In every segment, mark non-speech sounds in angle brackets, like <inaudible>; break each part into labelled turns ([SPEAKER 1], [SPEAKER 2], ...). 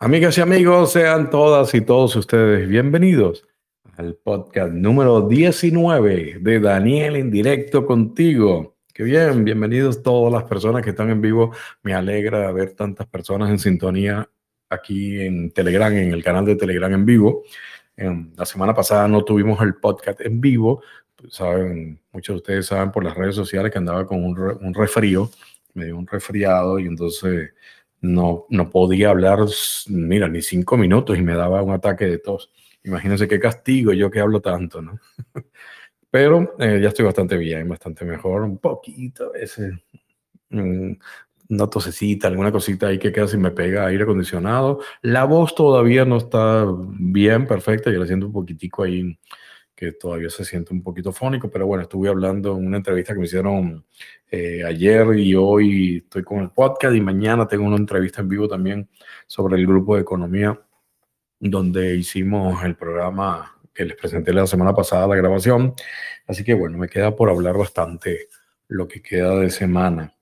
[SPEAKER 1] Amigas y amigos, sean todas y todos ustedes bienvenidos al podcast número 19 de Daniel en directo contigo. Qué bien, bienvenidos todas las personas que están en vivo. Me alegra ver tantas personas en sintonía aquí en Telegram, en el canal de Telegram en vivo. la semana pasada no tuvimos el podcast en vivo. Saben, muchos de ustedes saben por las redes sociales que andaba con un, un resfrío, me dio un resfriado y entonces no, no podía hablar, mira, ni cinco minutos y me daba un ataque de tos. Imagínense qué castigo yo que hablo tanto, ¿no? <laughs> Pero eh, ya estoy bastante bien, bastante mejor, un poquito ese mm, una tosecita, alguna cosita ahí que queda si me pega aire acondicionado. La voz todavía no está bien, perfecta, yo la siento un poquitico ahí que todavía se siente un poquito fónico, pero bueno, estuve hablando en una entrevista que me hicieron eh, ayer y hoy estoy con el podcast y mañana tengo una entrevista en vivo también sobre el grupo de economía donde hicimos el programa que les presenté la semana pasada, la grabación. Así que bueno, me queda por hablar bastante lo que queda de semana.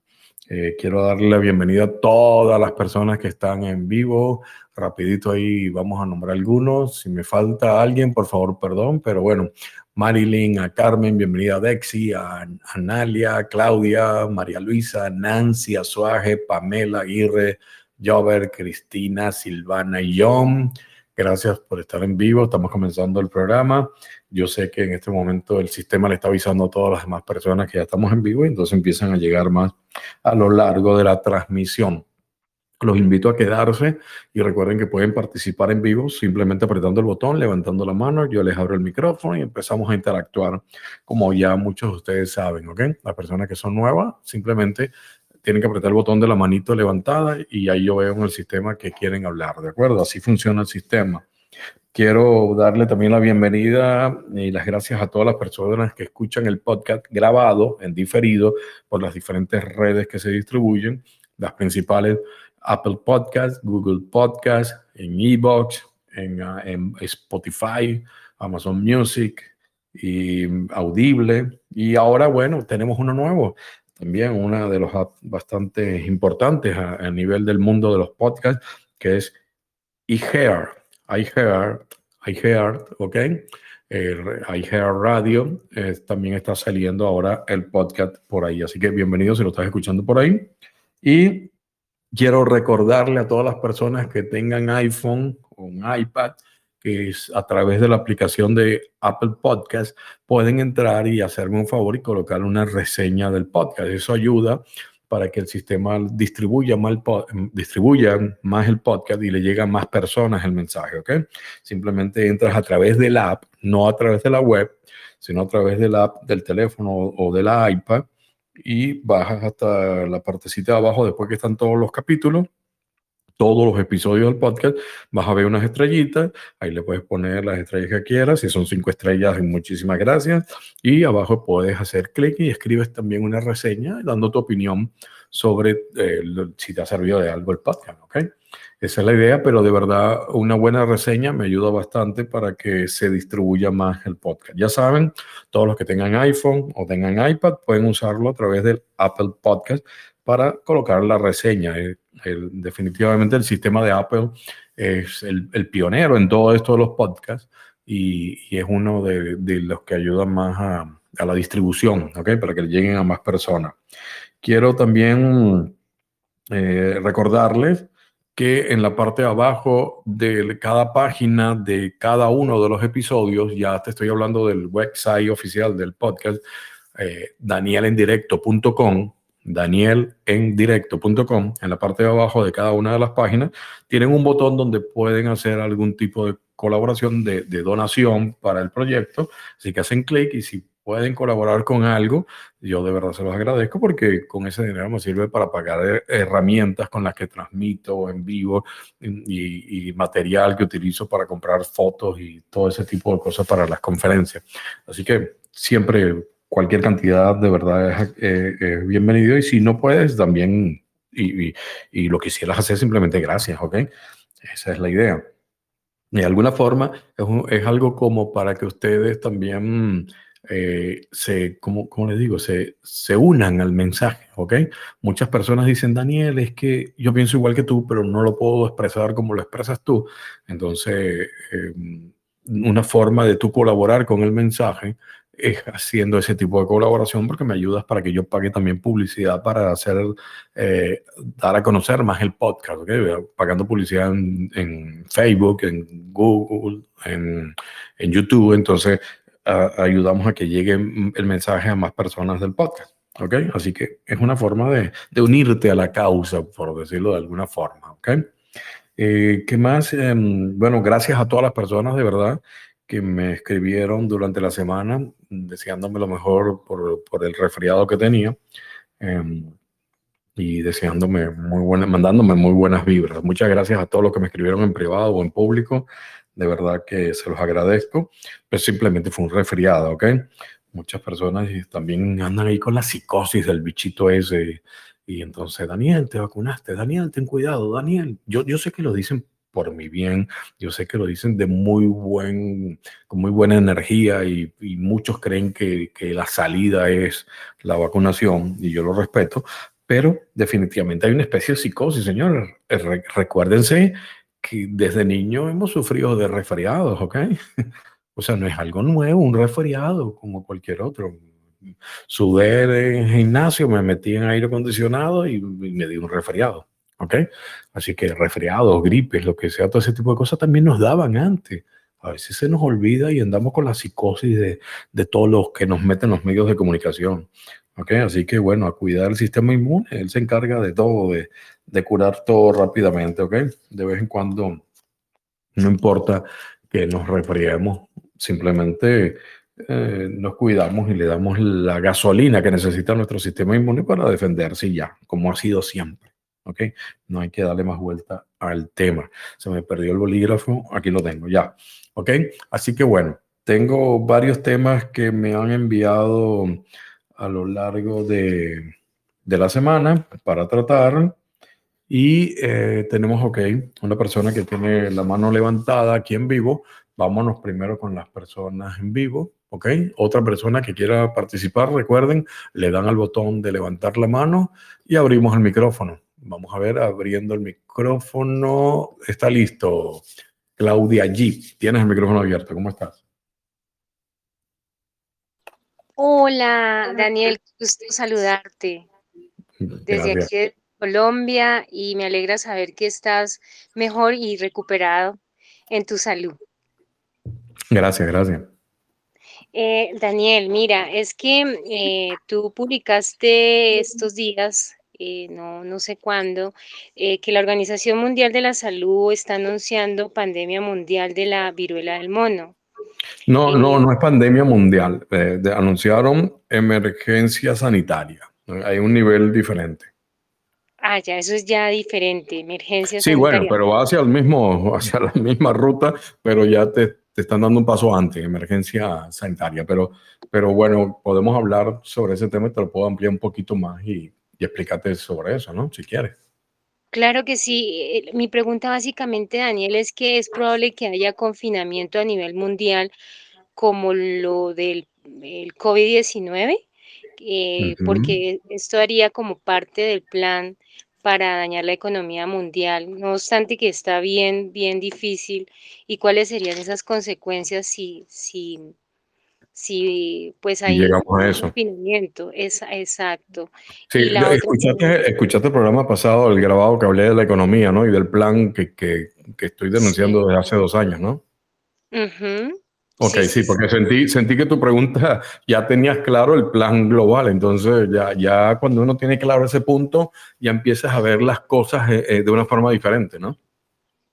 [SPEAKER 1] Eh, quiero darle la bienvenida a todas las personas que están en vivo. Rapidito ahí vamos a nombrar algunos. Si me falta alguien, por favor, perdón. Pero bueno, Marilyn, a Carmen, bienvenida a Dexi, a Analia, Claudia, María Luisa, Nancy, Azuaje, Pamela Aguirre, Jover, Cristina, Silvana y John. Gracias por estar en vivo. Estamos comenzando el programa. Yo sé que en este momento el sistema le está avisando a todas las demás personas que ya estamos en vivo y entonces empiezan a llegar más a lo largo de la transmisión. Los invito a quedarse y recuerden que pueden participar en vivo simplemente apretando el botón, levantando la mano, yo les abro el micrófono y empezamos a interactuar como ya muchos de ustedes saben, ¿ok? Las personas que son nuevas simplemente tienen que apretar el botón de la manito levantada y ahí yo veo en el sistema que quieren hablar, ¿de acuerdo? Así funciona el sistema. Quiero darle también la bienvenida y las gracias a todas las personas que escuchan el podcast grabado en diferido por las diferentes redes que se distribuyen, las principales Apple Podcast, Google Podcast, en Ebox, en, ah, en Spotify, Amazon Music y Audible. Y ahora, bueno, tenemos uno nuevo, también una de los bastante importantes a, nivel del mundo de los podcasts, que es iHeart. iHeart, iHeart, ¿ok? iHeart Radio. también está saliendo ahora el podcast por ahí. Así que bienvenido si lo estás escuchando por ahí. Y quiero recordarle a todas las personas que tengan iPhone o un iPad que es a través de la aplicación de Apple Podcast, pueden entrar y hacerme un favor y colocar una reseña del podcast. Eso ayuda para que el sistema distribuya más el, distribuya más el podcast y le llegue a más personas el mensaje, ¿ok? Simplemente entras a través de la app, no a través de la web, sino a través de la app del teléfono o de la iPad y bajas hasta la partecita de abajo después que están todos los capítulos todos los episodios del podcast, vas a ver unas estrellitas, ahí le puedes poner las estrellas que quieras, si son cinco estrellas, muchísimas gracias, y abajo puedes hacer clic y escribes también una reseña dando tu opinión sobre eh, si te ha servido de algo el podcast, ¿ok? Esa es la idea, pero de verdad una buena reseña me ayuda bastante para que se distribuya más el podcast. Ya saben, todos los que tengan iPhone o tengan iPad pueden usarlo a través del Apple Podcast para colocar la reseña. Eh, definitivamente el sistema de Apple es el, pionero en todo esto de los podcasts y, es uno de, los que ayudan más a, la distribución, ¿ok? Para que lleguen a más personas. Quiero también eh, recordarles que en la parte de abajo de cada página de cada uno de los episodios, ya te estoy hablando del website oficial del podcast, eh, danielendirecto.com, danielendirecto.com, en la parte de abajo de cada una de las páginas, tienen un botón donde pueden hacer algún tipo de colaboración, de, donación para el proyecto. Así que hacen clic y si pueden colaborar con algo, yo de verdad se los agradezco porque con ese dinero me sirve para pagar herramientas con las que transmito en vivo y, y, material que utilizo para comprar fotos y todo ese tipo de cosas para las conferencias. Así que siempre cualquier cantidad de verdad es, eh, bienvenido y si no puedes también y, y, lo quisieras hacer simplemente gracias, ¿ok? Esa es la idea. De alguna forma es, es algo como para que ustedes también eh, se, como, como les digo, se, se unan al mensaje, ¿ok? Muchas personas dicen, Daniel, es que yo pienso igual que tú, pero no lo puedo expresar como lo expresas tú. Entonces, em, una forma de tú colaborar con el mensaje es haciendo ese tipo de colaboración porque me ayudas para que yo pague también publicidad para hacer, eh, dar a conocer más el podcast, pagando publicidad en, Facebook, en Google, en, en YouTube. Entonces, ayudamos a que llegue el mensaje a más personas del podcast. ¿Ok? Así que es una forma de, de unirte a la causa, por decirlo de alguna forma. ¿Ok? Eh, ¿Qué más? Em, bueno, gracias a todas las personas de verdad que me escribieron durante la semana deseándome lo mejor por, por el resfriado que tenía em, y deseándome muy buenas, mandándome muy buenas vibras. Muchas gracias a todos los que me escribieron en privado o en público. De verdad que se los agradezco. Pero simplemente fue un resfriado, ¿ok? Muchas personas también andan ahí con la psicosis del bichito ese y entonces, Daniel, te vacunaste, Daniel, ten cuidado, Daniel. Yo, yo sé que lo dicen por mi bien, yo sé que lo dicen de muy buen, con muy buena energía y, muchos creen que, que, la salida es la vacunación y yo lo respeto, pero definitivamente hay una especie de psicosis, señores. recuérdense que desde niño hemos sufrido de resfriados, ¿ok? <laughs> o sea, no es algo nuevo, un resfriado como cualquier otro sudé en gimnasio, me metí en aire acondicionado y, me di un resfriado. ¿Ok? Así que resfriados, gripes, lo que sea, todo ese tipo de cosas también nos daban antes. A veces se nos olvida y andamos con la psicosis de, de todos los que nos meten los medios de comunicación. ¿Ok? Así que bueno, a cuidar el sistema inmune, él se encarga de todo, de, de curar todo rápidamente. ¿Ok? De vez en cuando, no importa que nos resfriemos, simplemente eh, nos cuidamos y le damos la gasolina que necesita nuestro sistema inmune para defenderse y ya, como ha sido siempre. ¿Ok? No hay que darle más vuelta al tema. Se me perdió el bolígrafo, aquí lo tengo ya. ¿Ok? Así que bueno, tengo varios temas que me han enviado a lo largo de, de la semana para tratar. Y eh, tenemos, ok, una persona que tiene la mano levantada aquí en vivo. Vámonos primero con las personas en vivo. ¿ok? Otra persona que quiera participar, recuerden, le dan al botón de levantar la mano y abrimos el micrófono. Vamos a ver, abriendo el micrófono. Está listo. Claudia G. Tienes el micrófono abierto. ¿Cómo estás?
[SPEAKER 2] Hola, Daniel. Gusto saludarte. Desde aquí Colombia y me alegra saber que estás mejor y recuperado en tu salud.
[SPEAKER 1] Gracias, gracias.
[SPEAKER 2] Eh, Daniel, mira, es que eh, tú publicaste estos días, eh, no, no sé cuándo, que la Organización Mundial de la Salud está anunciando pandemia mundial de la viruela del mono.
[SPEAKER 1] No, no, no es pandemia mundial. anunciaron emergencia sanitaria. Hay un nivel diferente.
[SPEAKER 2] Ah, ya, eso es ya diferente, emergencia
[SPEAKER 1] sanitaria. Sí, bueno, pero va hacia el mismo, <laughs> hacia la misma ruta, pero ya te te están dando un paso antes, emergencia sanitaria. Pero, pero bueno, podemos hablar sobre ese tema y te lo puedo ampliar un poquito más y, y explicarte sobre eso, ¿no? Si quieres.
[SPEAKER 2] Claro que sí. Eh, mi pregunta básicamente, Daniel, es que es probable que haya confinamiento a nivel mundial como lo del COVID-19, eh, porque esto haría como parte del plan para dañar la economía mundial, no obstante que está bien, bien difícil. ¿Y cuáles serían esas consecuencias si, si, si pues hay
[SPEAKER 1] llegamos a eso.
[SPEAKER 2] Es, exacto.
[SPEAKER 1] Sí, escuchaste, escuchaste, el programa pasado, el grabado que hablé de la economía, ¿no? Y del plan que, que, que estoy denunciando desde hace dos años, ¿no? Ok, sí, porque sentí, sentí que tu pregunta <laughs> ya tenías claro el plan global, entonces ya, ya cuando uno tiene claro ese punto, ya empiezas a ver las cosas eh, eh, de una forma diferente, ¿no?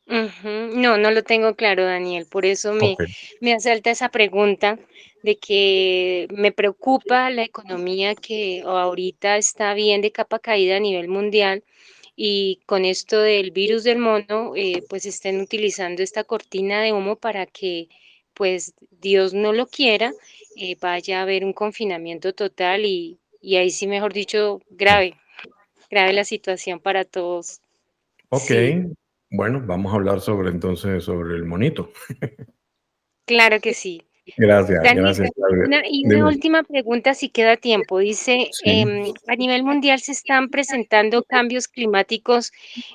[SPEAKER 2] No, no lo tengo claro, Daniel, por eso me, me asalta esa pregunta de que me preocupa la economía que ahorita está bien de capa caída a nivel mundial y con esto del virus del mono, eh, pues estén utilizando esta cortina de humo para que pues Dios no lo quiera, eh, vaya a haber un confinamiento total y, ahí sí, mejor dicho, grave, grave la situación para todos.
[SPEAKER 1] Ok, bueno, vamos a hablar sobre entonces sobre el monito.
[SPEAKER 2] Claro que sí.
[SPEAKER 1] Gracias, gracias.
[SPEAKER 2] y una última pregunta, si queda tiempo. Dice, em, a nivel mundial se están presentando cambios climáticos,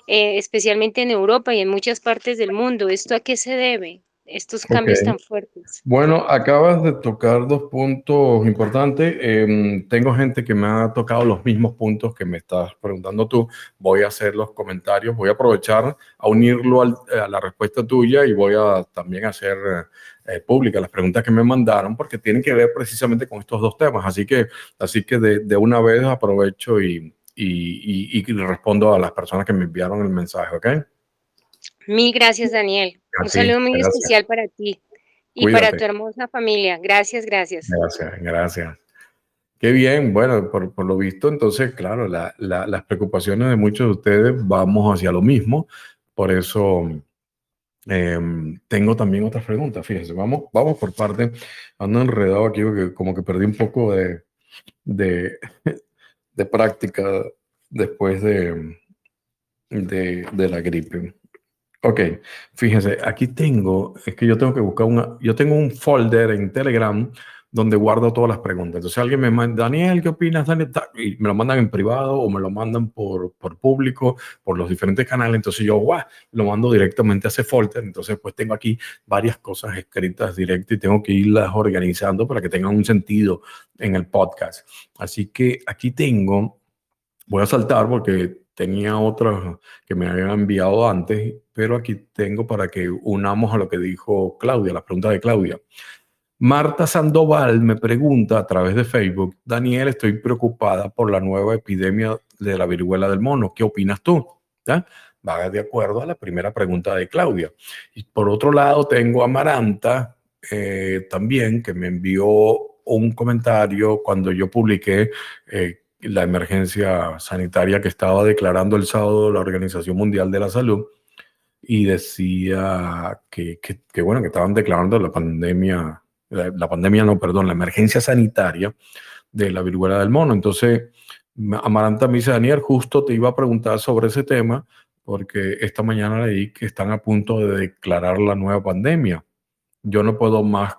[SPEAKER 2] eh, especialmente en Europa y en muchas partes del mundo. ¿Esto a qué se debe? Estos cambios tan fuertes?
[SPEAKER 1] Bueno, acabas de tocar dos puntos importantes. Em, tengo gente que me ha tocado los mismos puntos que me estás preguntando tú. Voy a hacer los comentarios, voy a aprovechar a unirlo a la respuesta tuya y voy a también hacer eh, públicas las preguntas que me mandaron porque tienen que ver precisamente con estos dos temas. Así que, así que de, una vez aprovecho y, y, y respondo a las personas que me enviaron el mensaje, ¿ok?
[SPEAKER 2] Mil gracias, Daniel. Un saludo muy especial para ti y para tu hermosa familia. Gracias, gracias.
[SPEAKER 1] Gracias, gracias. Qué bien, bueno, por, por lo visto, entonces, claro, la, la, las preocupaciones de muchos de ustedes vamos hacia lo mismo. Por eso em, tengo también otras preguntas. Fíjense, vamos, vamos por parte. Ando enredado aquí porque como que perdí un poco de, de, <laughs> de práctica después de, de, de la gripe. Ok, fíjense, aquí tengo, es que yo tengo que buscar una, yo tengo un folder en Telegram donde guardo todas las preguntas. Entonces alguien me manda, Daniel, ¿qué opinas? Daniel? Y me lo mandan en privado o me lo mandan por, por público, por los diferentes canales. Entonces yo, guau, lo mando directamente a ese folder. Entonces pues tengo aquí varias cosas escritas directo y tengo que irlas organizando para que tengan un sentido en el podcast. Así que aquí tengo, voy a saltar porque tenía otras que me habían enviado antes, pero aquí tengo para que unamos a lo que dijo Claudia, la pregunta de Claudia. Marta Sandoval me pregunta a través de Facebook, Daniel, estoy preocupada por la nueva epidemia de la viruela del mono. ¿Qué opinas tú? ¿Ya? Va de acuerdo a la primera pregunta de Claudia. Y por otro lado, tengo a Maranta eh, también, que me envió un comentario cuando yo publiqué eh, la emergencia sanitaria que estaba declarando el sábado la Organización Mundial de la Salud y decía que, que, bueno, que estaban declarando la pandemia, la, pandemia no, perdón, la emergencia sanitaria de la viruela del mono. Entonces, Amaranta me dice, Daniel, justo te iba a preguntar sobre ese tema porque esta mañana leí que están a punto de declarar la nueva pandemia. Yo no puedo más.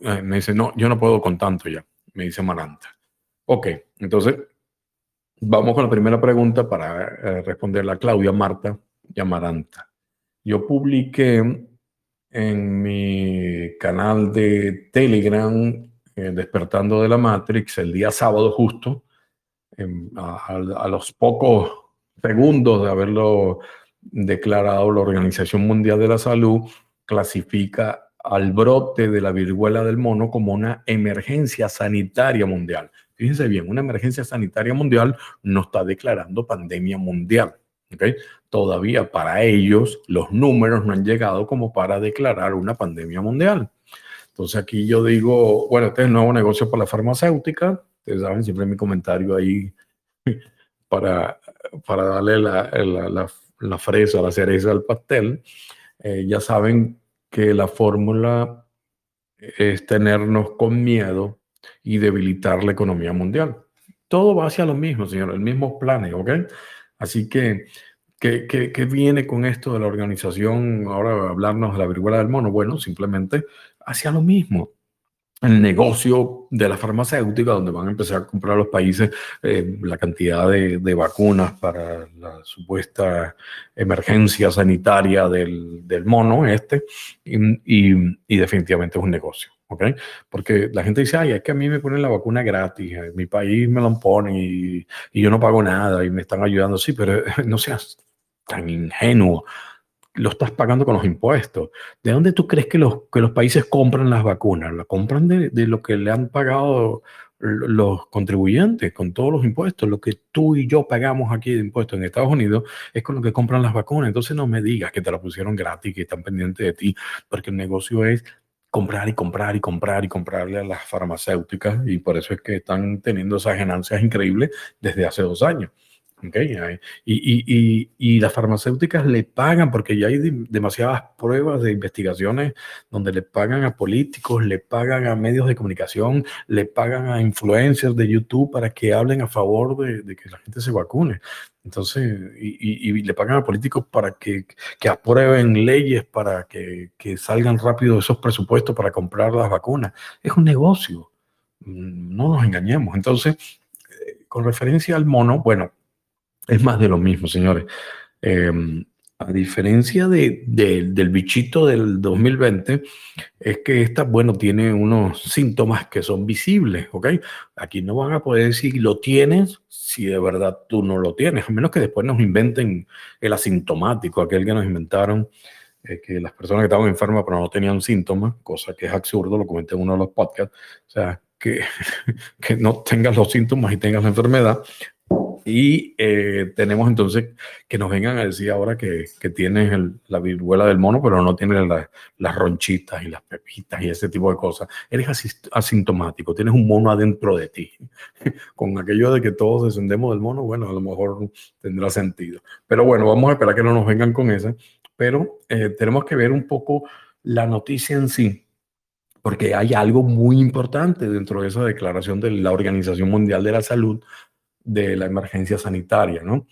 [SPEAKER 1] Eh, me dice, no, yo no puedo con tanto ya, me dice Amaranta. Ok, entonces vamos con la primera pregunta para eh, responderla Claudia Marta Yamaranta. Yo publiqué en mi canal de Telegram, eh, Despertando de la Matrix, el día sábado justo, a, los pocos segundos de haberlo declarado la Organización Mundial de la Salud, clasifica al brote de la viruela del mono como una emergencia sanitaria mundial. Fíjense bien, una emergencia sanitaria mundial no está declarando pandemia mundial. ¿okay? Todavía para ellos los números no han llegado como para declarar una pandemia mundial. Entonces aquí yo digo, bueno, este es el nuevo negocio para la farmacéutica. Ustedes saben, siempre mi comentario ahí <laughs> para, para darle la, la, la, fresa, la cereza al pastel. Eh, ya saben que la fórmula es tenernos con miedo y debilitar la economía mundial. Todo va hacia lo mismo, señor, el mismo plan, ¿ok? Así que, ¿qué, qué, viene con esto de la organización? Ahora hablarnos de la viruela del mono. Bueno, simplemente hacia lo mismo el negocio de la farmacéutica, donde van a empezar a comprar los países eh, la cantidad de, de, vacunas para la supuesta emergencia sanitaria del, del mono este, y, y, definitivamente es un negocio. ¿Ok? Porque la gente dice, ay, es que a mí me ponen la vacuna gratis, mi país me la ponen y, y yo no pago nada y me están ayudando. Sí, pero <laughs> no seas tan ingenuo lo estás pagando con los impuestos. ¿De dónde tú crees que los, que los países compran las vacunas? ¿La compran de, de, lo que le han pagado los contribuyentes con todos los impuestos? Lo que tú y yo pagamos aquí de impuestos en Estados Unidos es con lo que compran las vacunas. Entonces no me digas que te la pusieron gratis, que están pendientes de ti, porque el negocio es comprar y comprar y comprar y comprarle a las farmacéuticas y por eso es que están teniendo esas ganancias increíbles desde hace dos años. Okay. Y, y, las farmacéuticas le pagan, porque ya hay demasiadas pruebas de investigaciones donde le pagan a políticos, le pagan a medios de comunicación, le pagan a influencers de YouTube para que hablen a favor de, que la gente se vacune. Entonces, y, le pagan a políticos para que, que aprueben leyes para que, que salgan rápido esos presupuestos para comprar las vacunas. Es un negocio, mm, no nos engañemos. Entonces, eh, con referencia al mono, bueno, es más de lo mismo, señores. Em, a diferencia de, del bichito del 2020, es que esta, bueno, tiene unos síntomas que son visibles, ¿ok? Aquí no van a poder decir lo tienes si de verdad tú no lo tienes, a menos que después nos inventen el asintomático, aquel que nos inventaron, eh, que las personas estaban enfermas pero no tenían síntomas, cosa que es absurdo, lo comenté en uno de los podcasts, o sea, que, <laughs> que no tengas los síntomas y tengas la enfermedad, y eh, tenemos entonces que nos vengan a decir ahora que, que tienes la viruela del mono, pero no tienes las ronchitas y las pepitas y ese tipo de cosas. Eres asintomático, tienes un mono adentro de ti. <laughs> Con aquello de que todos descendemos del mono, bueno, a lo mejor tendrá sentido. Pero bueno, vamos a esperar que no nos vengan con esa. Pero eh, tenemos que ver un poco la noticia en sí porque hay algo muy importante dentro de esa declaración de la Organización Mundial de la Salud de la emergencia sanitaria, ¿no?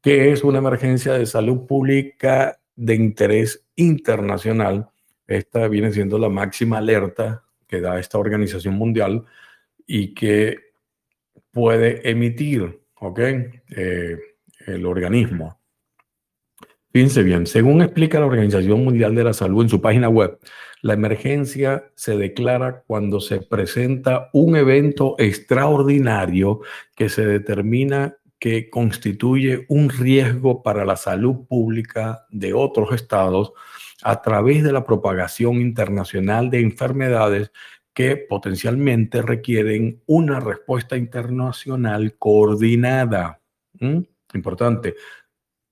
[SPEAKER 1] Que es una emergencia de salud pública de interés internacional. Esta viene siendo la máxima alerta que da esta organización mundial y que puede emitir, ¿ok? Eh, el organismo. Fíjense bien, según explica la Organización Mundial de la Salud en su página web, la emergencia se declara cuando se presenta un evento extraordinario que se determina que constituye un riesgo para la salud pública de otros estados a través de la propagación internacional de enfermedades que potencialmente requieren una respuesta internacional coordinada. ¿Mm? Importante,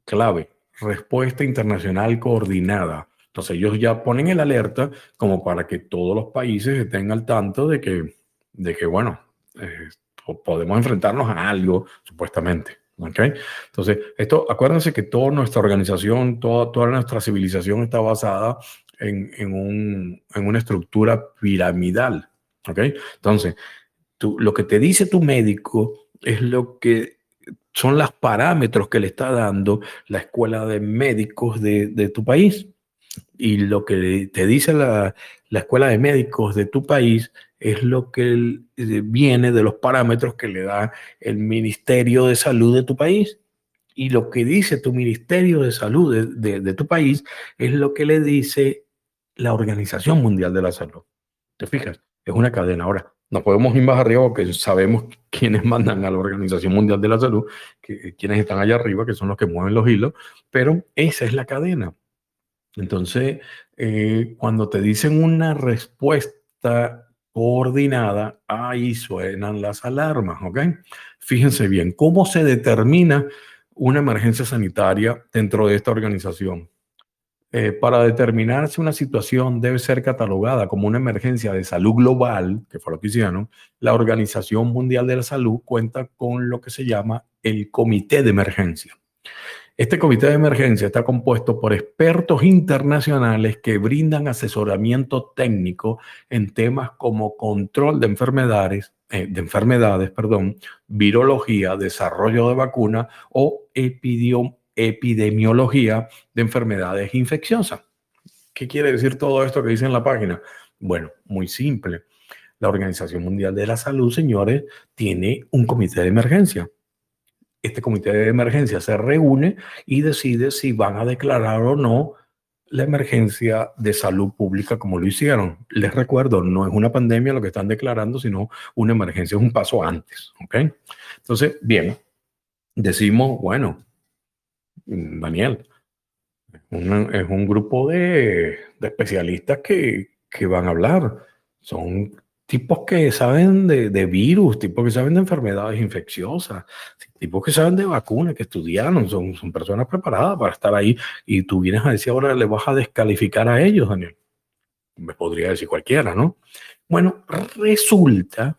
[SPEAKER 1] clave, respuesta internacional coordinada. Entonces ellos ya ponen el alerta como para que todos los países estén al tanto de que, de que bueno, eh, podemos enfrentarnos a algo, supuestamente. ¿okay? Entonces, esto, acuérdense que toda nuestra organización, toda, toda nuestra civilización está basada en, en, un, en una estructura piramidal. ¿okay? Entonces, tú, lo que te dice tu médico es lo que son los parámetros que le está dando la escuela de médicos de, de tu país y lo que te dice la, escuela de médicos de tu país es lo que eh, viene de los parámetros que le da el Ministerio de Salud de tu país. Y lo que dice tu Ministerio de Salud de, tu país es lo que le dice la Organización Mundial de la Salud. ¿Te fijas? Es una cadena. Ahora, no podemos ir más arriba porque sabemos quiénes mandan a la Organización Mundial de la Salud, que, quienes están allá arriba, que son los que mueven los hilos, pero esa es la cadena. Entonces, eh, cuando te dicen una respuesta coordinada, ahí suenan las alarmas, ¿ok? Fíjense bien, ¿cómo se determina una emergencia sanitaria dentro de esta organización? Eh, para determinar si una situación debe ser catalogada como una emergencia de salud global, que fue lo que hicieron, la Organización Mundial de la Salud cuenta con lo que se llama el Comité de Emergencia. Este comité de emergencia está compuesto por expertos internacionales que brindan asesoramiento técnico en temas como control de enfermedades, eh, de enfermedades, perdón, virología, desarrollo de vacunas o epidemiología de enfermedades infecciosas. ¿Qué quiere decir todo esto que dice en la página? Bueno, muy simple. La Organización Mundial de la Salud, señores, tiene un comité de emergencia este comité de emergencia se reúne y decide si van a declarar o no la emergencia de salud pública como lo hicieron. Les recuerdo, no es una pandemia lo que están declarando, sino una emergencia, es un paso antes. ¿ok? Entonces, bien, decimos, bueno, Daniel, es un grupo de, especialistas que, van a hablar. Son tipos que saben de, virus, tipos que saben de enfermedades infecciosas, tipos que saben de vacunas, que estudiaron, son, son personas preparadas para estar ahí y tú vienes a decir ahora le vas a descalificar a ellos, Daniel. Me podría decir cualquiera, ¿no? Bueno, resulta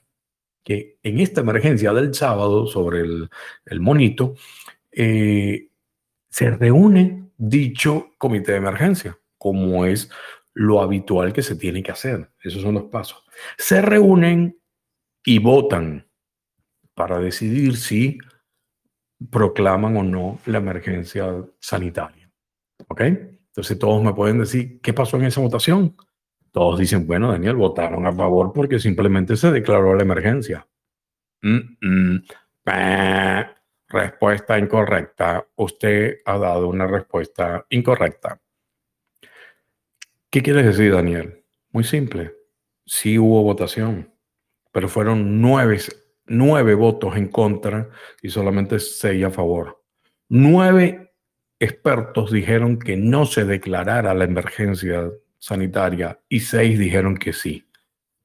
[SPEAKER 1] que en esta emergencia del sábado sobre el, el monito, eh, se reúne dicho comité de emergencia, como es lo habitual que se tiene que hacer. Esos son los pasos. Se reúnen y votan para decidir si proclaman o no la emergencia sanitaria. ¿Ok? Entonces todos me pueden decir, ¿qué pasó en esa votación? Todos dicen, bueno, Daniel, votaron a favor porque simplemente se declaró la emergencia. Respuesta incorrecta. Usted ha dado una respuesta incorrecta. ¿Qué quiere decir, Daniel? Muy simple. Sí hubo votación, pero fueron nueve, nueve votos en contra y solamente seis a favor. Nueve expertos dijeron que no se declarara la emergencia sanitaria y seis dijeron que sí.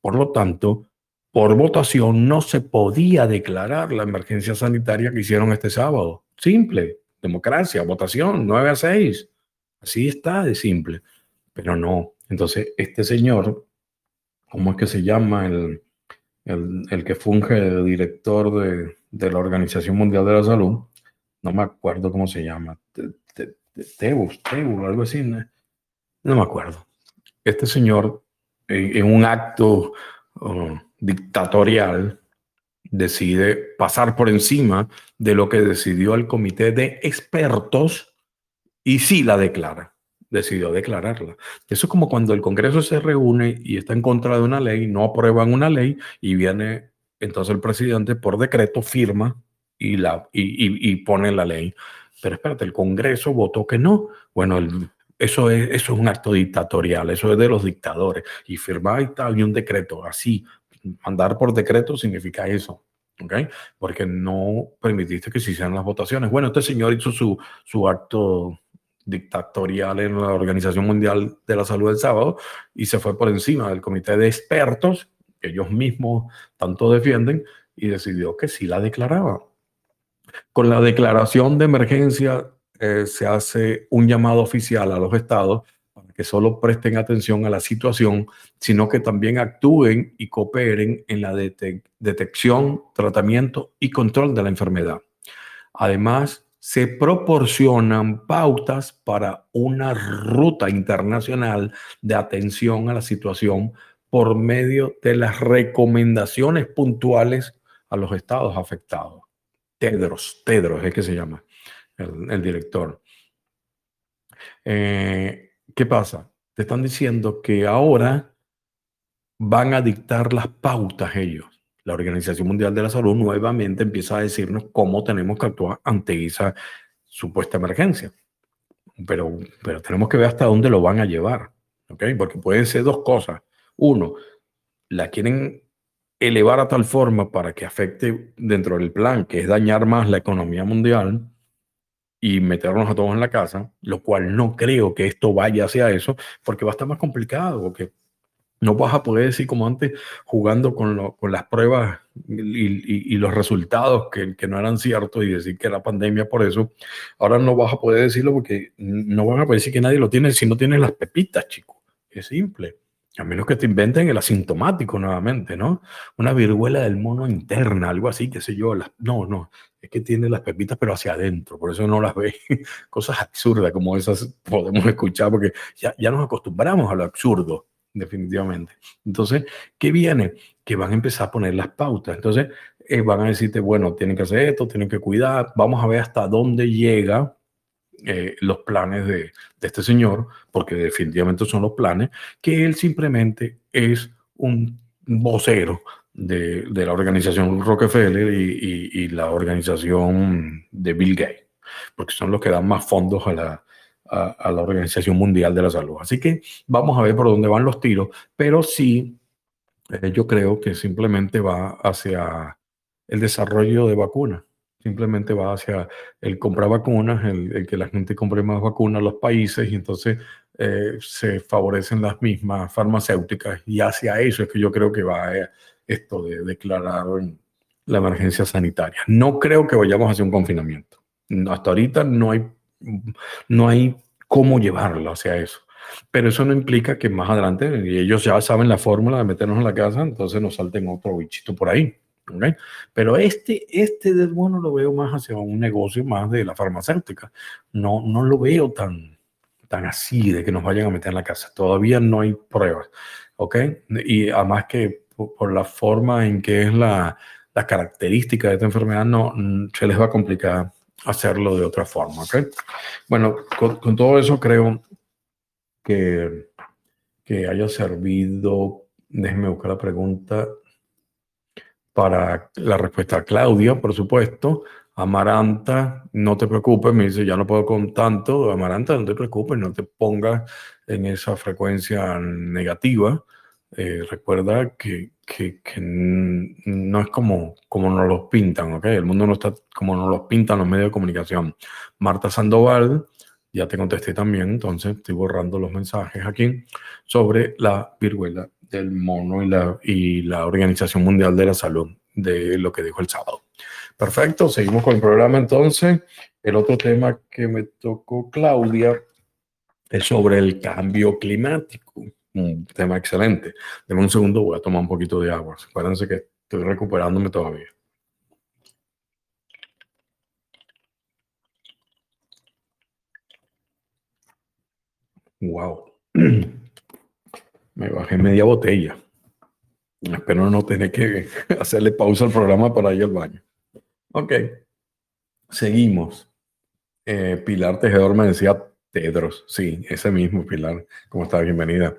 [SPEAKER 1] Por lo tanto, por votación no se podía declarar la emergencia sanitaria que hicieron este sábado. Simple, democracia, votación, 9 a 6. Así está de simple. Pero no. Entonces, este señor, ¿cómo es que se llama el, el, que funge de director de, de, la Organización Mundial de la Salud? No me acuerdo cómo se llama. Tebus, Tebus, algo así. No, me acuerdo. Este señor, en, un acto... Oh, dictatorial decide pasar por encima de lo que decidió el comité de expertos y sí la declara, decidió declararla. Eso es como cuando el Congreso se reúne y está en contra de una ley, no aprueban una ley y viene entonces el presidente por decreto firma y, la, y, pone la ley. Pero espérate, el Congreso votó que no. Bueno, eso, es, eso es un acto dictatorial, eso es de los dictadores. Y firma y tal, y un decreto así, mandar por decreto significa eso. ¿ok? Porque no permitiste que se hicieran las votaciones. Bueno, este señor hizo su, su acto dictatorial en la Organización Mundial de la Salud el sábado y se fue por encima del comité de expertos ellos mismos tanto defienden y decidió que sí la declaraba. Con la declaración de emergencia eh, se hace un llamado oficial a los estados que solo presten atención a la situación, sino que también actúen y cooperen en la detección, tratamiento y control de la enfermedad. Además, se proporcionan pautas para una ruta internacional de atención a la situación por medio de las recomendaciones puntuales a los estados afectados. Tedros, Tedros es que se llama el, director. Eh, ¿Qué pasa? Te están diciendo que ahora van a dictar las pautas ellos. La Organización Mundial de la Salud nuevamente empieza a decirnos cómo tenemos que actuar ante esa supuesta emergencia. Pero, pero tenemos que ver hasta dónde lo van a llevar. ¿ok? Porque pueden ser dos cosas. Uno, la quieren elevar a tal forma para que afecte dentro del plan, que es dañar más la economía mundial, y meternos a todos en la casa, lo cual no creo que esto vaya hacia eso, porque va a estar más complicado, porque no vas a poder decir como antes, jugando con, con las pruebas y, los resultados que, que, no eran ciertos y decir que era pandemia por eso, ahora no vas a poder decirlo porque no van a poder decir que nadie lo tiene si no tienes las pepitas, chicos. Es simple. A menos que te inventen el asintomático nuevamente, ¿no? Una viruela del mono interna, algo así, qué sé yo. no, no, es que tiene las pepitas pero hacia adentro, por eso no las ve. <laughs> Cosas absurdas como esas podemos escuchar porque ya, ya nos acostumbramos a lo absurdo, definitivamente. Entonces, ¿qué viene? Que van a empezar a poner las pautas. Entonces, eh, van a decirte, bueno, tienen que hacer esto, tienen que cuidar, vamos a ver hasta dónde llega eh, los planes de, de, este señor, porque definitivamente son los planes, que él simplemente es un vocero de, de la organización Rockefeller y, y, la organización de Bill Gates, porque son los que dan más fondos a la, a, la Organización Mundial de la Salud. Así que vamos a ver por dónde van los tiros, pero sí, eh, yo creo que simplemente va hacia el desarrollo de vacunas simplemente va hacia el comprar vacunas, el, que la gente compre más vacunas los países y entonces eh, se favorecen las mismas farmacéuticas y hacia eso es que yo creo que va eh, esto de declarar la emergencia sanitaria. No creo que vayamos hacia un confinamiento. Hasta ahorita no hay, no hay cómo llevarlo hacia eso. Pero eso no implica que más adelante, y ellos ya saben la fórmula de meternos en la casa, entonces nos salten otro bichito por ahí. ¿okay? Pero este, este del bono lo veo más hacia un negocio más de la farmacéutica. No, no lo veo tan, tan así de que nos vayan a meter en la casa. Todavía no hay pruebas. ¿Ok? Y además que por, la forma en que es la, la característica de esta enfermedad, no se les va a complicar hacerlo de otra forma. ¿ok? Bueno, con, con todo eso creo que, que haya servido. Déjenme buscar la pregunta para la respuesta a Claudia, por supuesto. Amaranta, no te preocupes, me dice, ya no puedo con tanto. Amaranta, no te preocupes, no te pongas en esa frecuencia negativa. Eh, recuerda que, que, no es como, como nos los pintan, ¿ok? El mundo no está como nos los pintan los medios de comunicación. Marta Sandoval, ya te contesté también, entonces estoy borrando los mensajes aquí sobre la viruela del mono y la, y la Organización Mundial de la Salud de lo que dijo el sábado. Perfecto, seguimos con el programa entonces. El otro tema que me tocó Claudia es sobre el cambio climático. Un tema excelente. Deme un segundo, voy a tomar un poquito de agua. Acuérdense que estoy recuperándome todavía. Wow. <clears throat> Me bajé media botella. Espero no tener que <laughs> hacerle pausa al programa para ir al baño. Ok. Seguimos. Eh, Pilar Tejedor me decía Tedros. Sí, ese mismo Pilar. ¿Cómo está? Bienvenida.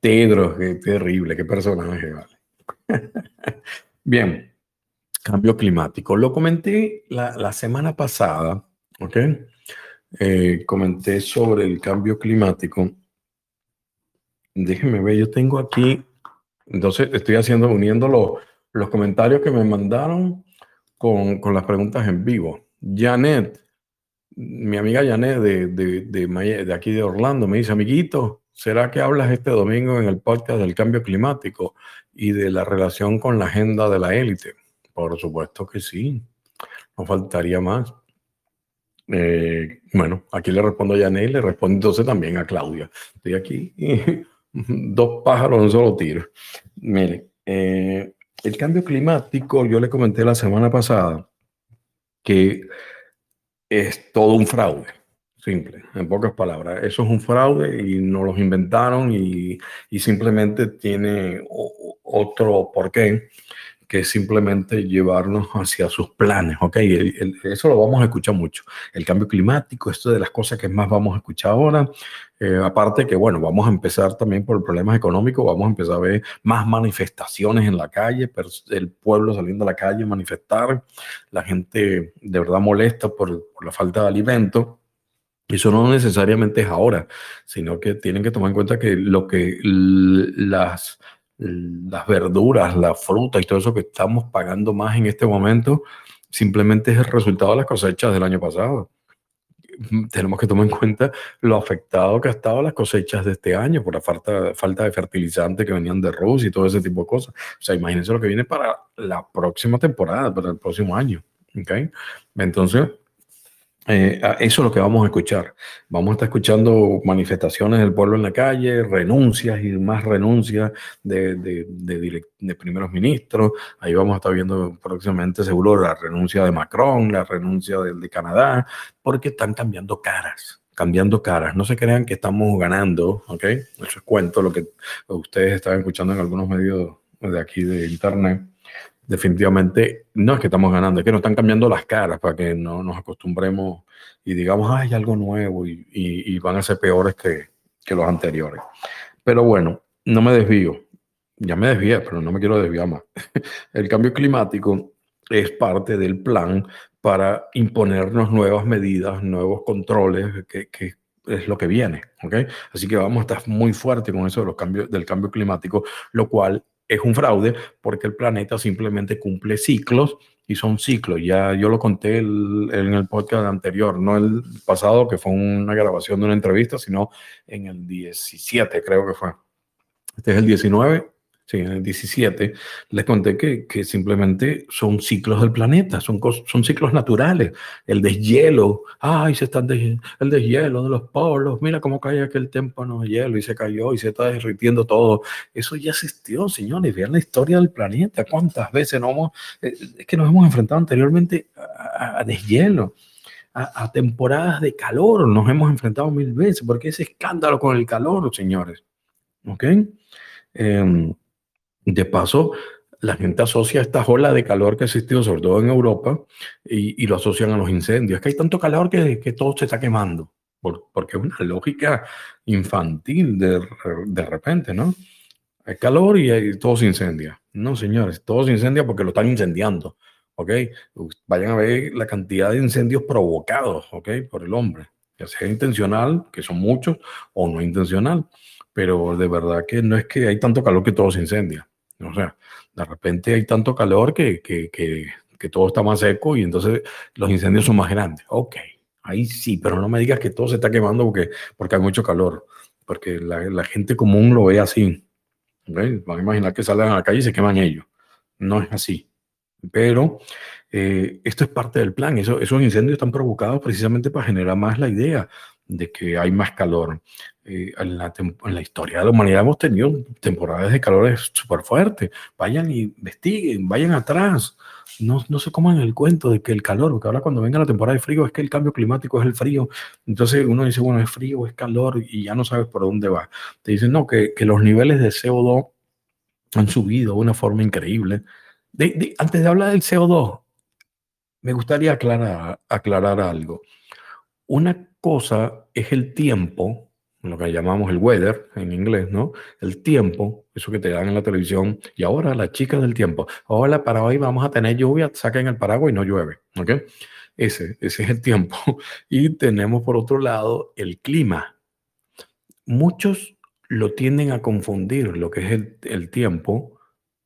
[SPEAKER 1] Tedros, qué terrible, qué personaje, vale. <laughs> Bien. Cambio climático. Lo comenté la, la semana pasada, ¿ok? Eh, comenté sobre el cambio climático Déjenme ver, yo tengo aquí, entonces estoy haciendo, uniendo los, los comentarios que me mandaron con, las preguntas en vivo. Janet, mi amiga Janet de, de, de, aquí de Orlando, me dice, amiguito, ¿será que hablas este domingo en el podcast del cambio climático y de la relación con la agenda de la élite? Por supuesto que sí, no faltaría más. Eh, bueno, aquí le respondo a Janet y le respondo entonces también a Claudia. Estoy aquí <laughs> dos pájaros en un solo tiro. Mire, eh, el cambio climático, yo le comenté la semana pasada que es todo un fraude, simple, en pocas palabras. Eso es un fraude y no los inventaron y, y simplemente tiene otro porqué que simplemente llevarnos hacia sus planes, ¿ok? eso lo vamos a escuchar mucho. El cambio climático, esto de las cosas que más vamos a escuchar ahora. Eh, aparte que, bueno, vamos a empezar también por problemas económicos, vamos a empezar a ver más manifestaciones en la calle, el pueblo saliendo a la calle a manifestar, la gente de verdad molesta por, la falta de alimento. Eso no necesariamente es ahora, sino que tienen que tomar en cuenta que lo que las las verduras, la fruta y todo eso que estamos pagando más en este momento, simplemente es el resultado de las cosechas del año pasado. Mm, tenemos que tomar en cuenta lo afectado que ha estado las cosechas de este año por la falta, falta de fertilizante que venían de Rusia y todo ese tipo de cosas. O sea, imagínense lo que viene para la próxima temporada, para el próximo año. ¿okay? Entonces, eh, eso es lo que vamos a escuchar. Vamos a estar escuchando manifestaciones del pueblo en la calle, renuncias y más renuncias de, de, de, primeros ministros. Ahí vamos a estar viendo próximamente seguro la renuncia de Macron, la renuncia del de Canadá, porque están cambiando caras cambiando caras. No se crean que estamos ganando, ¿ok? Eso es cuento lo que ustedes estaban escuchando en algunos medios de aquí de internet definitivamente no es que estamos ganando, es que nos están cambiando las caras para que no nos acostumbremos y digamos, hay algo nuevo y, y, van a ser peores que, que, los anteriores. Pero bueno, no me desvío. Ya me desvié, pero no me quiero desviar más. <laughs> El cambio climático es parte del plan para imponernos nuevas medidas, nuevos controles, que, que es lo que viene. ¿okay? Así que vamos a estar muy fuerte con eso de los cambios, del cambio climático, lo cual es un fraude porque el planeta simplemente cumple ciclos y son ciclos. Ya yo lo conté en el podcast anterior, no el pasado, que fue una grabación de una entrevista, sino en el 17, creo que fue. Este es el 19. Sí, en el 17, les conté que, que simplemente son ciclos del planeta, son, son ciclos naturales. El deshielo, ay, se están el deshielo de los polos, mira cómo cae aquel témpano de hielo y se cayó y se está derritiendo todo. Eso ya existió, señores, vean la historia del planeta, cuántas veces no eh, es que nos hemos enfrentado anteriormente a, deshielo. A, temporadas de calor nos hemos enfrentado mil veces, porque ese escándalo con el calor, señores. ¿Ok? Eh, de paso, la gente asocia esta ola de calor que ha existido, sobre todo en Europa, y, lo asocian a los incendios. Es que hay tanto calor que, todo se está quemando, por, porque es una lógica infantil de, de repente, ¿no? Hay calor y, y, todo se incendia. No, señores, todo se incendia porque lo están incendiando, ¿ok? Vayan a ver la cantidad de incendios provocados, ¿ok? Por el hombre, ya sea intencional, que son muchos, o no intencional pero de verdad que no es que hay tanto calor que todo se incendia. O sea, de repente hay tanto calor que, que, que, todo está más seco y entonces los incendios son más grandes. Ok, ahí sí, pero no me digas que todo se está quemando porque, porque hay mucho calor, porque la, la gente común lo ve así. ¿okay? Van a imaginar que salen a la calle y se queman ellos. No es así. Pero eh, esto es parte del plan. Eso, esos incendios están provocados precisamente para generar más la idea de que hay más calor. Eh, en, la en, la historia de la humanidad hemos tenido temporadas de calores súper fuertes. Vayan y investiguen, vayan atrás. No, no se coman el cuento de que el calor, porque ahora cuando venga la temporada de frío es que el cambio climático es el frío. Entonces uno dice, bueno, es frío, es calor y ya no sabes por dónde va. Te dicen, no, que, que los niveles de CO2 han subido de una forma increíble. Antes de hablar del CO2, me gustaría aclarar, aclarar algo. Una cosa es el tiempo, lo que llamamos el weather en inglés, ¿no? El tiempo, eso que te dan en la televisión. Y ahora las chicas del tiempo. Hola, para hoy vamos a tener lluvia, saquen el paraguas y no llueve, ¿ok? Ese, ese es el tiempo. <laughs> Y tenemos por otro lado el clima. Muchos lo tienden a confundir, lo que es el, el tiempo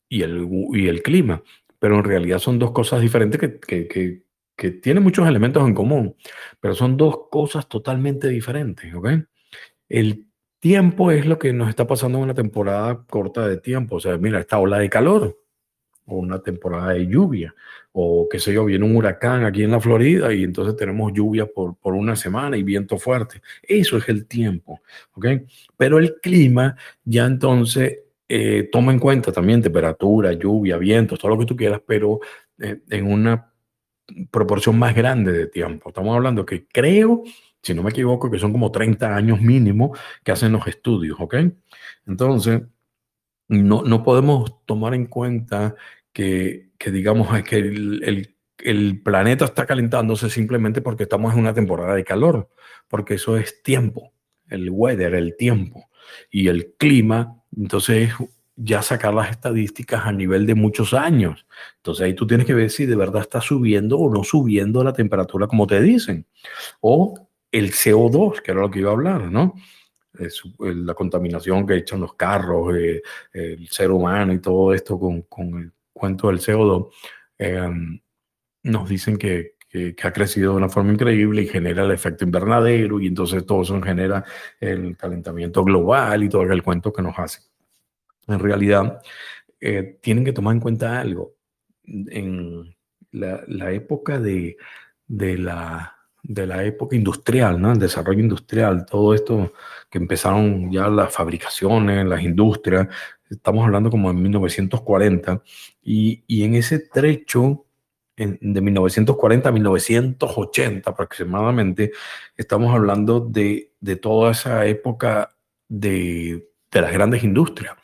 [SPEAKER 1] y el, y el clima, pero en realidad son dos cosas diferentes que, que, que que tiene muchos elementos en común, pero son dos cosas totalmente diferentes, ¿ok? El tiempo es lo que nos está pasando en una temporada corta de tiempo, o sea, mira, esta ola de calor, o una temporada de lluvia, o qué sé yo, viene un huracán aquí en la Florida y entonces tenemos lluvia por, por una semana y viento fuerte. Eso es el tiempo, ¿ok? Pero el clima ya entonces eh, toma en cuenta también temperatura, lluvia, vientos, todo lo que tú quieras, pero eh, en una proporción más grande de tiempo. Estamos hablando que creo, si no me equivoco, que son como 30 años mínimo que hacen los estudios, ¿ok? Entonces, no, no podemos tomar en cuenta que, que digamos, que el, el, el, planeta está calentándose simplemente porque estamos en una temporada de calor, porque eso es tiempo, el weather, el tiempo, y el clima, entonces ya sacar las estadísticas a nivel de muchos años. Entonces ahí tú tienes que ver si de verdad está subiendo o no subiendo la temperatura como te dicen. O el CO2, que era lo que iba a hablar, ¿no? Es, la contaminación que echan los carros, eh, el ser humano y todo esto con, con el cuento del CO2, eh, nos dicen que, que, que, ha crecido de una forma increíble y genera el efecto invernadero y entonces todo eso genera el calentamiento global y todo el cuento que nos hace en realidad, eh, tienen que tomar en cuenta algo. En la, la época de, de, la, de la época industrial, ¿no? el desarrollo industrial, todo esto que empezaron ya las fabricaciones, las industrias, estamos hablando como en 1940, y, y en ese trecho de 1940 a 1980 aproximadamente, estamos hablando de, de toda esa época de, de las grandes industrias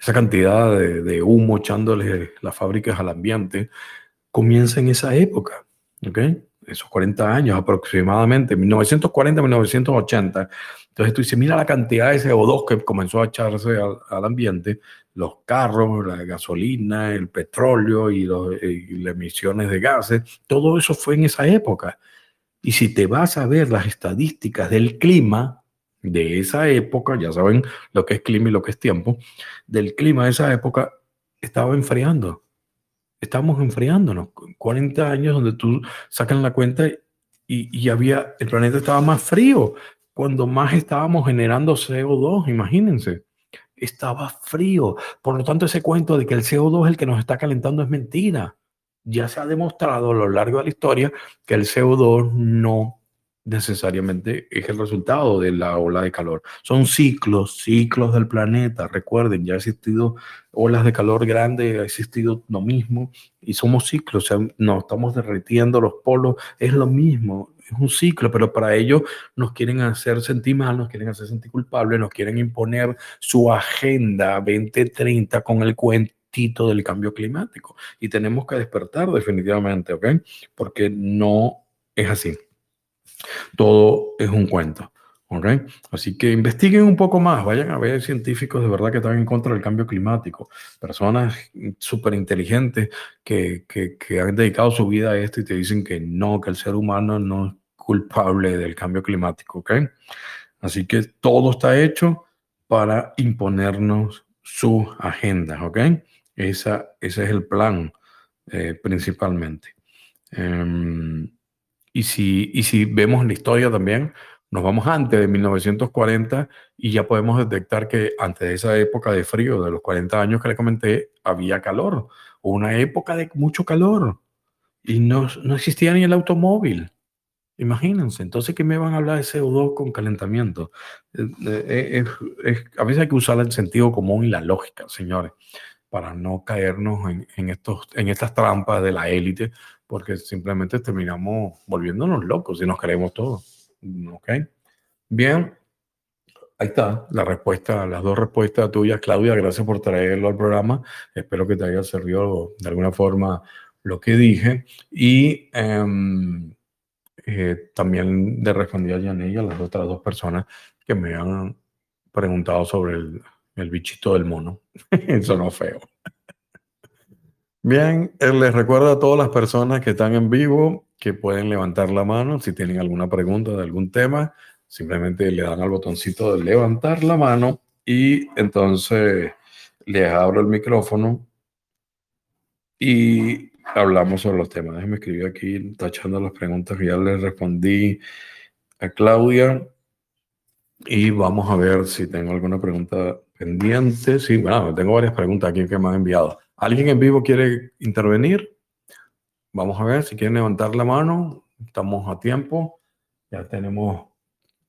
[SPEAKER 1] esa cantidad de, de, humo echándole las fábricas al ambiente, comienza en esa época, ¿ok? Esos 40 años aproximadamente, 1940-1980. Entonces tú dices, mira la cantidad de CO2 que comenzó a echarse al, ambiente, los carros, la gasolina, el petróleo y, los, y las emisiones de gases, todo eso fue en esa época. Y si te vas a ver las estadísticas del clima, de esa época, ya saben lo que es clima y lo que es tiempo, del clima de esa época estaba enfriando. Estamos enfriándonos. 40 años donde tú sacan la cuenta y, y había, el planeta estaba más frío, cuando más estábamos generando CO2, imagínense. estaba frío. Por lo tanto, ese cuento de que el CO2 es el que nos está calentando es mentira. Ya se ha demostrado a lo largo de la historia que el CO2 no necesariamente es el resultado de la ola de calor. Son ciclos, ciclos del planeta. Recuerden, ya ha existido olas de calor grandes, ha existido lo mismo y somos ciclos. O sea, nos estamos derritiendo los polos, es lo mismo, es un ciclo, pero para ello nos quieren hacer sentir mal, nos quieren hacer sentir culpables, nos quieren imponer su agenda 2030 con el cuentito del cambio climático. Y tenemos que despertar definitivamente, ¿ok? Porque no es así. Todo es un cuento. ¿okay? Así que investiguen un poco más, vayan a ver científicos de verdad que están en contra del cambio climático, personas súper inteligentes que, que, han dedicado su vida a esto y te dicen que no, que el ser humano no es culpable del cambio climático. ¿okay? Así que todo está hecho para imponernos su agenda. ¿ok? Esa, ese es el plan eh, principalmente. Um, y si, y si vemos la historia también, nos vamos antes de 1940 y ya podemos detectar que antes de esa época de frío, de los 40 años que le comenté, había calor, una época de mucho calor y no, no existía ni el automóvil. Imagínense, entonces, ¿qué me van a hablar de CO2 con calentamiento? Eh, eh, a veces hay que usar el sentido común y la lógica, señores, para no caernos en, en, estos, en estas trampas de la élite porque simplemente terminamos volviéndonos locos y nos creemos todo. ¿Ok? Bien, ahí está la respuesta, las dos respuestas tuyas, Claudia. Gracias por traerlo al programa. Espero que te haya servido de alguna forma lo que dije. Y em, eh, también de responder a Yanella, las otras dos personas que me han preguntado sobre el, el bichito del mono. <laughs> Eso no es feo. Bien, les recuerdo a todas las personas que están en vivo que pueden levantar la mano si tienen alguna pregunta de algún tema. Simplemente le dan al botoncito de levantar la mano y entonces les abro el micrófono y hablamos sobre los temas. Déjenme escribir aquí tachando las preguntas que ya les respondí a Claudia y vamos a ver si tengo alguna pregunta pendiente. Sí, bueno, tengo varias preguntas aquí que me han enviado. ¿Alguien en vivo quiere intervenir? Vamos a ver si quieren levantar la mano. Estamos a tiempo. Ya tenemos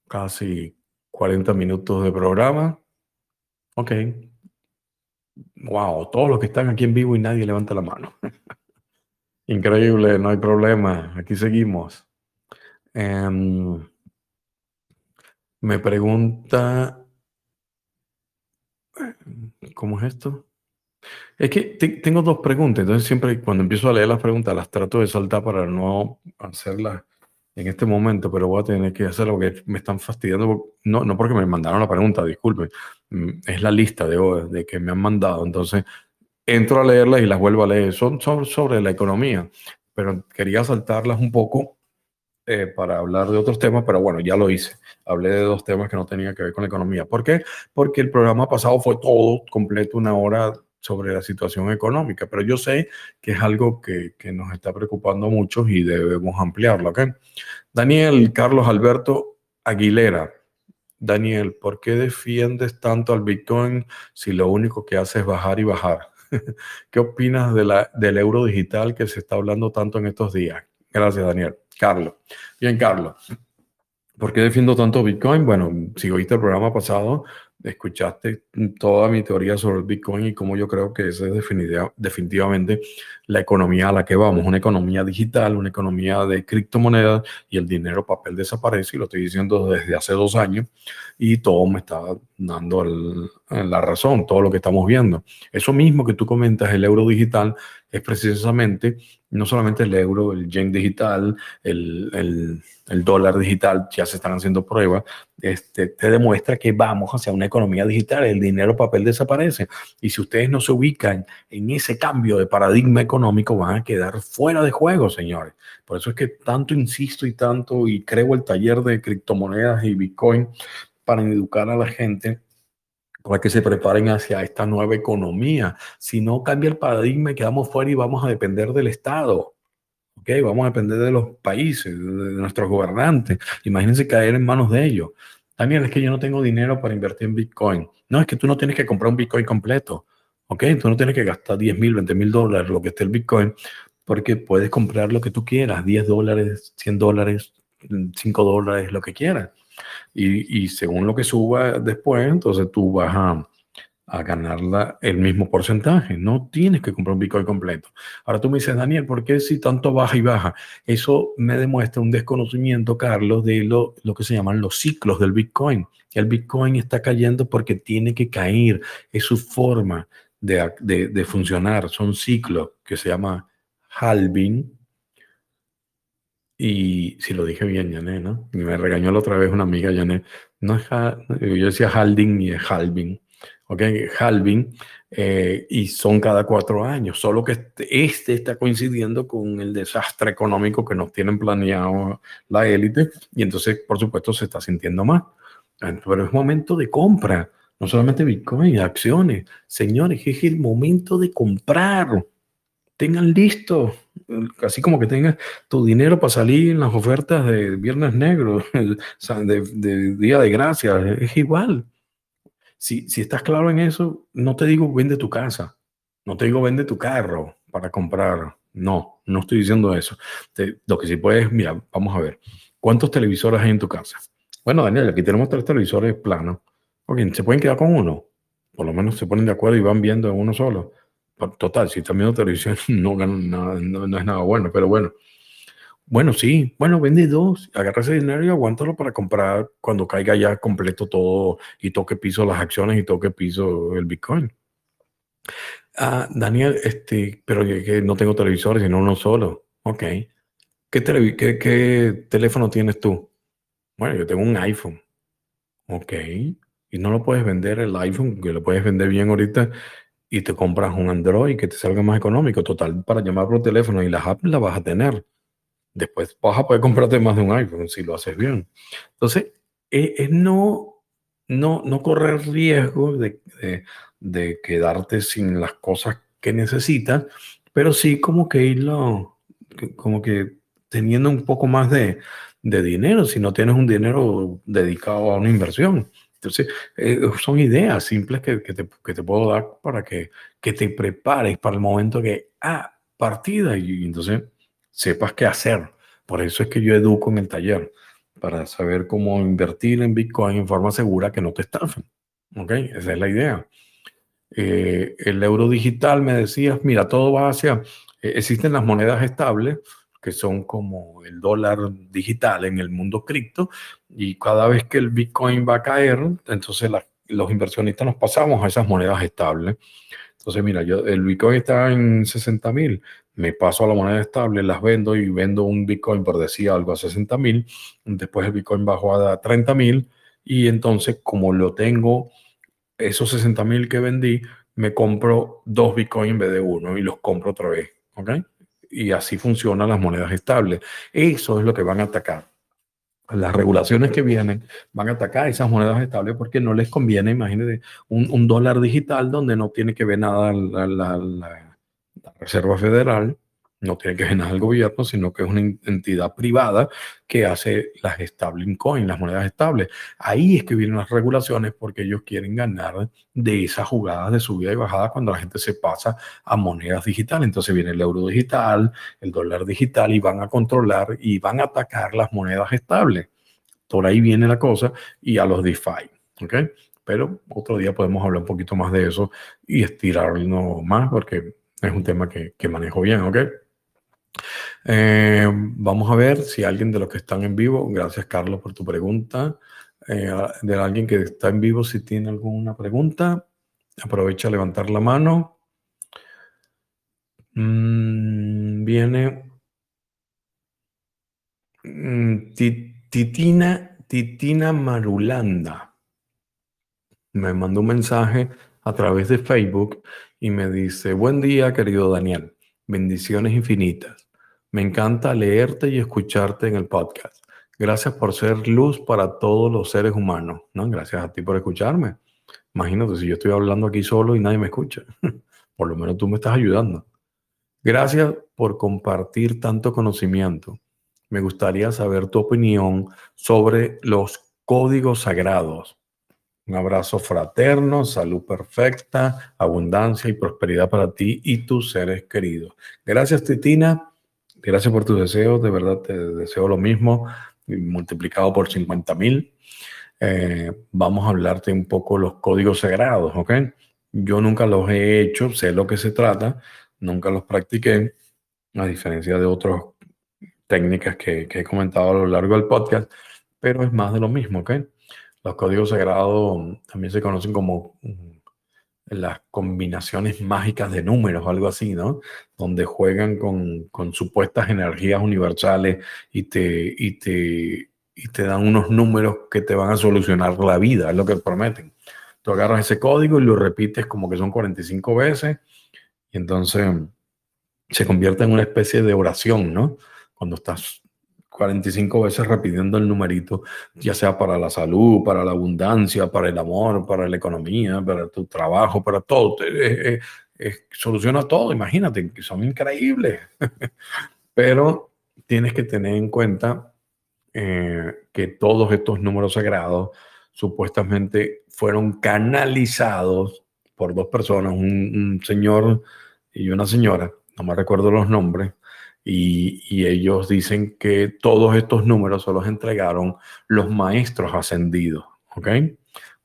[SPEAKER 1] casi 40 minutos de programa. Ok. Wow, todos los que están aquí en vivo y nadie levanta la mano. <laughs> Increíble, no hay problema. Aquí seguimos. Em, me pregunta, ¿cómo es esto? Es que tengo dos preguntas, entonces siempre cuando empiezo a leer las preguntas las trato de saltar para no hacerlas en este momento, pero voy a tener que hacerlo porque me están fastidiando, no, no porque me mandaron la pregunta, disculpen, mm, es la lista de, de que me han mandado, entonces entro a leerlas y las vuelvo a leer, son, son sobre la economía, pero quería saltarlas un poco eh, para hablar de otros temas, pero bueno, ya lo hice. Hablé de dos temas que no tenían que ver con la economía. ¿Por qué? Porque el programa pasado fue todo completo, una hora sobre la situación económica, pero yo sé que es algo que, que nos está preocupando mucho y debemos ampliarlo. ¿ok? Daniel Carlos Alberto Aguilera. Daniel, ¿por qué defiendes tanto al Bitcoin si lo único que hace es bajar y bajar? <laughs> ¿Qué opinas de la, del euro digital que se está hablando tanto en estos días? Gracias, Daniel. Carlos. Bien, Carlos. ¿Por qué defiendo tanto Bitcoin? Bueno, si oíste el programa pasado, escuchaste toda mi teoría sobre el Bitcoin y cómo yo creo que esa es definitivamente la economía a la que vamos, una economía digital, una economía de criptomonedas y el dinero papel desaparece y lo estoy diciendo desde hace dos años y todo me está dando la razón, todo lo que estamos viendo. Eso mismo que tú comentas, el euro digital, es precisamente no solamente el euro, el yen digital, el, el, el, dólar digital, ya se están haciendo pruebas, este, te demuestra que vamos hacia una economía digital, el dinero papel desaparece. Y si ustedes no se ubican en ese cambio de paradigma económico, van a quedar fuera de juego, señores. Por eso es que tanto insisto y tanto, y creo el taller de criptomonedas y Bitcoin para educar a la gente para que se preparen hacia esta nueva economía. Si no cambia el paradigma quedamos fuera y vamos a depender del Estado. ¿Ok? Vamos a depender de los países, de nuestros gobernantes. Imagínense caer en manos de ellos. Daniel, es que yo no tengo dinero para invertir en Bitcoin. No, es que tú no tienes que comprar un Bitcoin completo. ¿Ok? Tú no tienes que gastar 10 mil, 20 mil dólares, lo que esté el Bitcoin, porque puedes comprar lo que tú quieras, 10 dólares, 100 dólares, 5 dólares, lo que quieras. Y, y según lo que suba después, entonces tú vas a, a ganarla el mismo porcentaje. No tienes que comprar un Bitcoin completo. Ahora tú me dices, Daniel, ¿por qué si tanto baja y baja? Eso me demuestra un desconocimiento, Carlos, de lo, lo que se llaman los ciclos del Bitcoin. El Bitcoin está cayendo porque tiene que caer. Es su forma de, de, de funcionar. Son ciclos que se llama halving. Y si lo dije bien, Janet, ¿no? me regañó la otra vez una amiga, Janet. No yo decía halving y es halving ¿ok? Halving, eh, y son cada cuatro años, solo que este, está coincidiendo con el desastre económico que nos tienen planeado la élite, y entonces, por supuesto, se está sintiendo más. Pero es momento de compra, no solamente Bitcoin, acciones. Señores, es el momento de comprar. Tengan listo, así como que tengas tu dinero para salir en las ofertas de Viernes Negro, <laughs> de, Día de Gracia, es igual si, estás claro en eso, no te digo vende tu casa, no te digo vende tu carro para comprar. No, no estoy diciendo eso. lo que sí puedes, mira, vamos a ver. ¿Cuántos televisores hay en tu casa? Bueno, Daniel, aquí tenemos tres televisores planos. Ok, ¿se pueden quedar con uno? Por lo menos se ponen de acuerdo y van viendo en uno solo. Total, si están viendo televisión <laughs> no, ganan nada, no es nada bueno, pero bueno. Bueno, sí, bueno, vende dos, agarra ese dinero y aguántalo para comprar cuando caiga ya completo todo y toque piso las acciones y toque piso el Bitcoin. Ah, Daniel, este, pero que, no tengo televisores, sino uno solo. Ok. ¿Qué, qué, teléfono tienes tú? Bueno, yo tengo un iPhone. Ok. Y no lo puedes vender el iPhone, que lo puedes vender bien ahorita y te compras un Android que te salga más económico. Total, para llamar por teléfono y las apps las vas a tener. Después vas a poder comprarte más de un iPhone si lo haces bien. Entonces, es, no, no, no correr riesgo de, de, quedarte sin las cosas que necesitas, pero sí como que irlo, como que teniendo un poco más de, de dinero, si no tienes un dinero dedicado a una inversión. Entonces, eh, son ideas simples que, que, te, que, te, puedo dar para que, que te prepares para el momento que, ah, partida, y entonces sepas qué hacer. Por eso es que yo educo en el taller, para saber cómo invertir en Bitcoin en forma segura que no te estafen. ¿Ok? Esa es la idea. Eh, el euro digital, me decías, mira, todo va hacia, eh, existen las monedas estables, que son como el dólar digital en el mundo cripto, y cada vez que el Bitcoin va a caer, entonces los inversionistas nos pasamos a esas monedas estables. Entonces, mira, yo, el Bitcoin está en 60 mil, me paso a la moneda estable, las vendo y vendo un Bitcoin por decir algo a 60 mil, después el Bitcoin bajó a 30 mil y entonces como lo tengo, esos 60 mil que vendí, me compro dos Bitcoin en vez de uno y los compro otra vez, ¿ok? Y así funcionan las monedas estables. Eso es lo que van a atacar. Las regulaciones que vienen van a atacar esas monedas estables porque no les conviene, imagínate, un, dólar digital donde no tiene que ver nada Reserva Federal no tiene que ver al gobierno, sino que es una entidad privada que hace las stabling coins, las monedas estables. Ahí es que vienen las regulaciones porque ellos quieren ganar de esas jugadas de subida y bajada cuando la gente se pasa a monedas digitales. Entonces viene el euro digital, el dólar digital y van a controlar y van a atacar las monedas estables. Por ahí viene la cosa y a los DeFi. ¿ok? Pero otro día podemos hablar un poquito más de eso y estirarlo más porque es un tema que, manejo bien, ¿ok? Eh, vamos a ver si alguien de los que están en vivo, gracias Carlos por tu pregunta, eh, de alguien que está en vivo, si tiene alguna pregunta, aprovecha a levantar la mano. Mm, viene mm, Titina, Titina Marulanda. Me mandó un mensaje a través de Facebook y me dice, buen día querido Daniel, bendiciones infinitas. Me encanta leerte y escucharte en el podcast. Gracias por ser luz para todos los seres humanos. ¿no? Gracias a ti por escucharme. Imagínate si yo estoy hablando aquí solo y nadie me escucha. <laughs> por lo menos tú me estás ayudando. Gracias por compartir tanto conocimiento. Me gustaría saber tu opinión sobre los códigos sagrados. Un abrazo fraterno, salud perfecta, abundancia y prosperidad para ti y tus seres queridos. Gracias, Titina. Gracias por tus deseos. De verdad te deseo lo mismo, multiplicado por 50 mil. Eh, vamos a hablarte un poco los códigos sagrados, ¿ok? Yo nunca los he hecho, sé lo que se trata, nunca los practiqué, a diferencia de otras técnicas que, que he comentado a lo largo del podcast, pero es más de lo mismo, ¿ok? Los códigos sagrados también se conocen como mm, las combinaciones mágicas de números, algo así, ¿no? Donde juegan con, con supuestas energías universales y te, y, te, y te dan unos números que te van a solucionar la vida, es lo que prometen. Tú agarras ese código y lo repites como que son 45 veces y entonces se convierte en una especie de oración, ¿no? Cuando estás 45 veces repitiendo el numerito, ya sea para la salud, para la abundancia, para el amor, para la economía, para tu trabajo, para todo. soluciona todo, imagínate, que son increíbles. <laughs> Pero tienes que tener en cuenta eh, que todos estos números sagrados supuestamente fueron canalizados por dos personas, un señor y una señora, no me recuerdo los nombres, y, ellos dicen que todos estos números se los entregaron los maestros ascendidos. ¿Ok?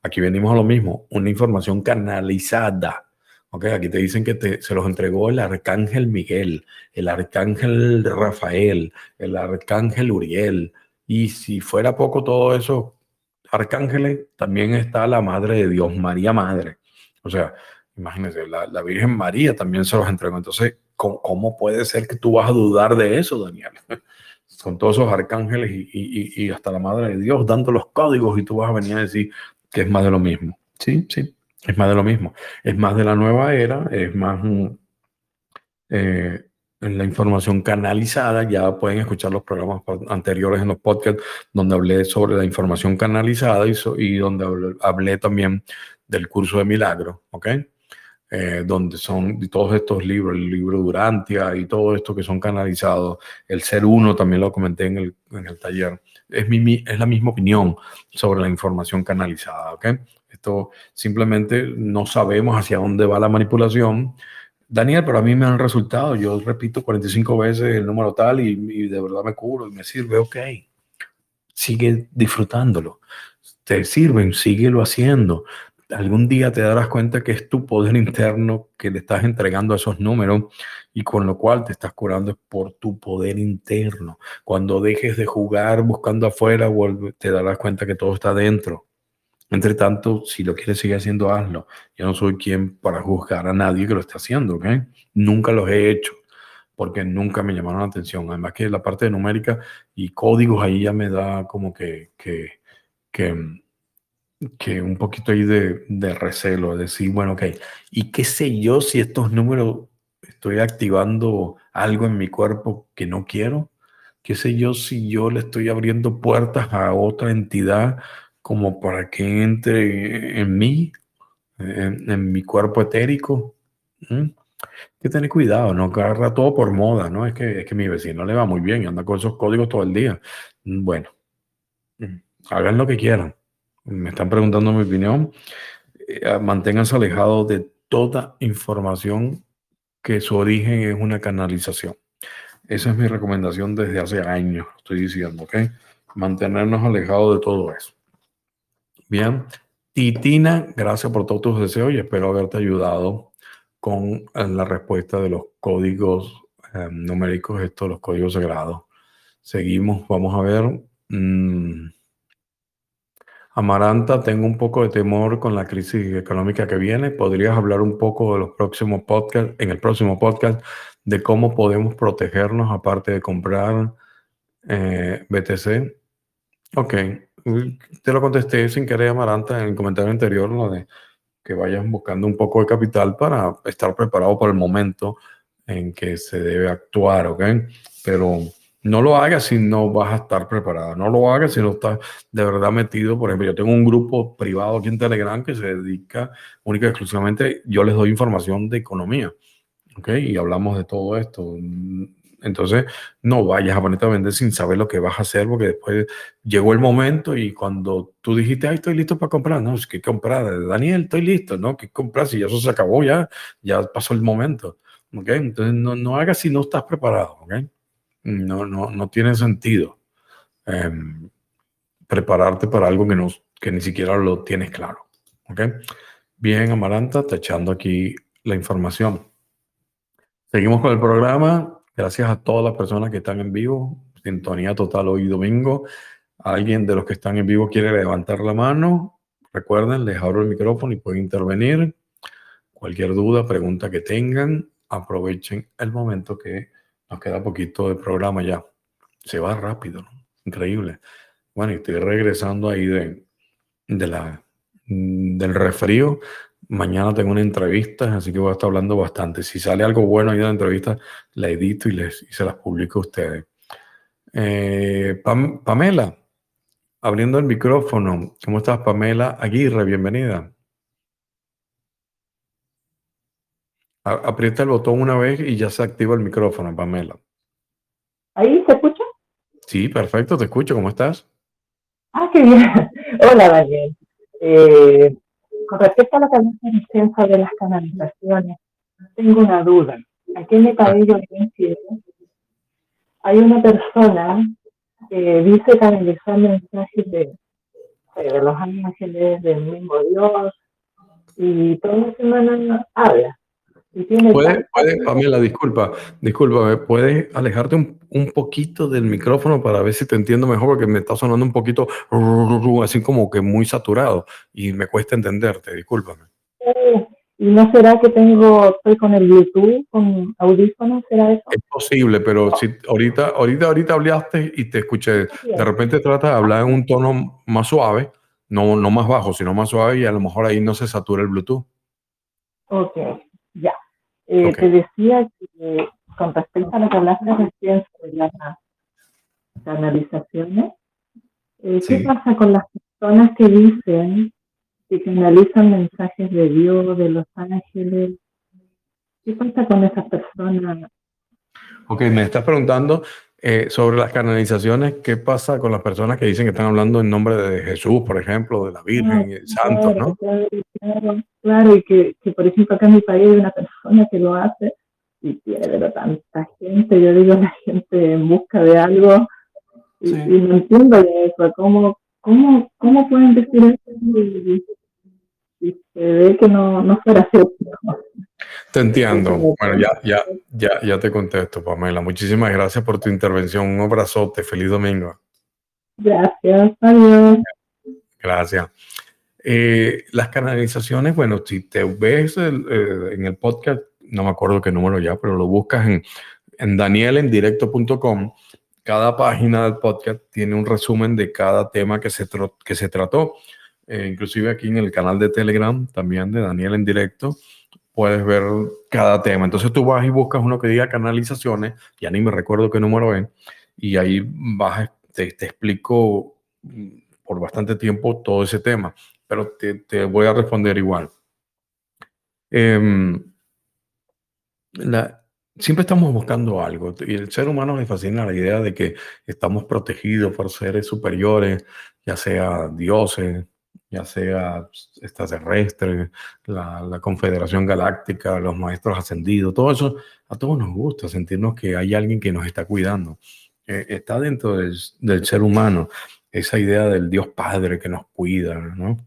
[SPEAKER 1] Aquí venimos a lo mismo, una información canalizada. ¿Ok? Aquí te dicen que se los entregó el arcángel Miguel, el arcángel Rafael, el arcángel Uriel. Y si fuera poco todo eso, arcángeles, también está la Madre de Dios, María Madre. O sea, imagínense, la, la Virgen María también se los entregó. Entonces, ¿Cómo, puede ser que tú vas a dudar de eso, Daniel? <laughs> Son todos esos arcángeles y, hasta la Madre de Dios dando los códigos y tú vas a venir a decir que es más de lo mismo. Sí, sí, es más de lo mismo. Es más de la nueva era, es más eh, en la información canalizada. Ya pueden escuchar los programas anteriores en los podcasts donde hablé sobre la información canalizada y, y donde hablé, hablé también del curso de milagro, ¿ok? Eh, donde son todos estos libros, el libro Durantia y todo esto que son canalizados, el ser uno también lo comenté en el, en el taller, es, mi, es la misma opinión sobre la información canalizada, ¿ok? Esto simplemente no sabemos hacia dónde va la manipulación. Daniel, pero a mí me han resultado, yo repito 45 veces el número tal y, y de verdad me curo y me sirve, ok. Sigue disfrutándolo. Te sirven, síguelo haciendo algún día te darás cuenta que es tu poder interno que le estás entregando esos números y con lo cual te estás curando por tu poder interno. Cuando dejes de jugar buscando afuera, te darás cuenta que todo está dentro. Entre tanto, si lo quieres seguir haciendo, hazlo. Yo no soy quien para juzgar a nadie que lo esté haciendo, ¿ok? Nunca los he hecho porque nunca me llamaron la atención. Además que la parte de numérica y códigos ahí ya me da como que, que, que que un poquito ahí de, de recelo, de decir, bueno, ok, ¿y qué sé yo si estos números estoy activando algo en mi cuerpo que no quiero? ¿Qué sé yo si yo le estoy abriendo puertas a otra entidad como para que entre en mí, en, mi cuerpo etérico? ¿Mm? Hay que tener cuidado, no agarra todo por moda, ¿no? Es que, es que mi vecino le va muy bien y anda con esos códigos todo el día. Bueno, mm, hagan lo que quieran me están preguntando mi opinión, eh, manténganse alejados de toda información que su origen es una canalización. Esa es mi recomendación desde hace años, estoy diciendo, ¿ok? Mantenernos alejados de todo eso. Bien, Titina, gracias por todos tus deseos y espero haberte ayudado con eh, la respuesta de los códigos eh, numéricos, estos, los códigos sagrados. Seguimos, vamos a ver. Mm, Amaranta, tengo un poco de temor con la crisis económica que viene. ¿Podrías hablar un poco de los próximos podcasts, en el próximo podcast, de cómo podemos protegernos aparte de comprar eh, BTC? Ok, te lo contesté sin querer, Amaranta, en el comentario anterior, lo de que vayan buscando un poco de capital para estar preparado para el momento en que se debe actuar, ¿ok? Pero no lo hagas si no vas a estar preparado. No lo hagas si no estás de verdad metido. Por ejemplo, yo tengo un grupo privado aquí en Telegram que se dedica única y exclusivamente, yo les doy información de economía. ¿Ok? Y hablamos de todo esto. Entonces, no vayas a ponerte a vender sin saber lo que vas a hacer, porque después llegó el momento y cuando tú dijiste, ay, estoy listo para comprar, no, es que comprar, Daniel, estoy listo, ¿no? ¿Qué comprar? Si ya eso se acabó, ya, ya pasó el momento, ¿ok? Entonces, no, no hagas si no estás preparado, ¿ok? No, no, no tiene sentido em, prepararte para algo que, no, que ni siquiera lo tienes claro, ¿ok? Bien, Amaranta, te echando aquí la información. Seguimos con el programa. Gracias a todas las personas que están en vivo. Sintonía total hoy domingo. ¿Alguien de los que están en vivo quiere levantar la mano? Recuerden, les abro el micrófono y pueden intervenir. Cualquier duda, pregunta que tengan, aprovechen el momento que nos queda poquito de programa ya. Se va rápido, ¿no? Increíble. Bueno, y estoy regresando ahí de, de la, del refrío Mañana tengo una entrevista, así que voy a estar hablando bastante. Si sale algo bueno ahí en la entrevista, la edito y, les, y se las publico a ustedes. Eh, Pamela, abriendo el micrófono. ¿Cómo estás, Pamela Aguirre? Bienvenida. Aprieta el botón una vez y ya se activa el micrófono, Pamela.
[SPEAKER 3] ¿Ahí se escucha?
[SPEAKER 1] Sí, perfecto, te escucho. ¿Cómo estás?
[SPEAKER 3] Ah, qué bien. <laughs> Hola, Daniel. Eh, con respecto a que hablaste sobre las canalizaciones, tengo una duda. Aquí en país yo hay una persona que dice canalizar mensajes de, de los ángeles, del mismo Dios, y toda la semana habla.
[SPEAKER 1] Puede, puede, Pamela, disculpa, disculpa, ¿puedes alejarte un, un, poquito del micrófono para ver si te entiendo mejor? Porque me está sonando un poquito así como que muy saturado y me cuesta entenderte, discúlpame.
[SPEAKER 3] ¿Y no será que tengo, estoy con el Bluetooth, con audífonos? ¿Será eso?
[SPEAKER 1] Es posible, pero si ahorita, ahorita, ahorita hablaste y te escuché, de repente trata de hablar en un tono más suave, no, no más bajo, sino más suave y a lo mejor ahí no se satura el Bluetooth.
[SPEAKER 3] Ok. Eh, te decía que con respecto a lo que hablaste recién sobre las canalizaciones, eh, ¿qué pasa con las personas que dicen que canalizan mensajes de Dios, de los ángeles? ¿Qué pasa con esas personas?
[SPEAKER 1] Ok, me estás preguntando eh, sobre las canalizaciones, ¿qué pasa con las personas que dicen que están hablando en nombre de Jesús, por ejemplo, de la Virgen, y el Santo, ¿no?
[SPEAKER 3] Claro, claro, y que, que, por ejemplo acá en mi país hay una persona que lo hace y tiene pero tanta gente, yo digo <laughs> la gente en busca de algo y, no entiendo eso, ¿cómo, cómo, cómo pueden decir eso y, se ve que no, no fuera cierto?
[SPEAKER 1] Te entiendo. Bueno, ya, ya, ya, ya te contesto, Pamela. Muchísimas gracias por tu intervención. Un abrazote. Feliz domingo.
[SPEAKER 3] Gracias. Adiós.
[SPEAKER 1] Gracias. Eh, las canalizaciones, bueno, si te ves eh, en el podcast, no me acuerdo qué número ya, pero lo buscas en, en danielendirecto.com. Cada página del podcast tiene un resumen de cada tema que se, que se trató. Eh, inclusive aquí en el canal de Telegram, también de Daniel en directo, puedes ver cada tema. Entonces tú vas y buscas uno que diga canalizaciones, ya ni me recuerdo qué número es, y ahí vas, te, explico por bastante tiempo todo ese tema, pero te, voy a responder igual. Em, siempre estamos buscando algo y el ser humano le fascina la idea de que estamos protegidos por seres superiores, ya sea dioses, ya sea extraterrestre, la, la Confederación Galáctica, los maestros ascendidos, todo eso, a todos nos gusta sentirnos que hay alguien que nos está cuidando. Eh, está dentro del, del, ser humano esa idea del Dios Padre que nos cuida, ¿no?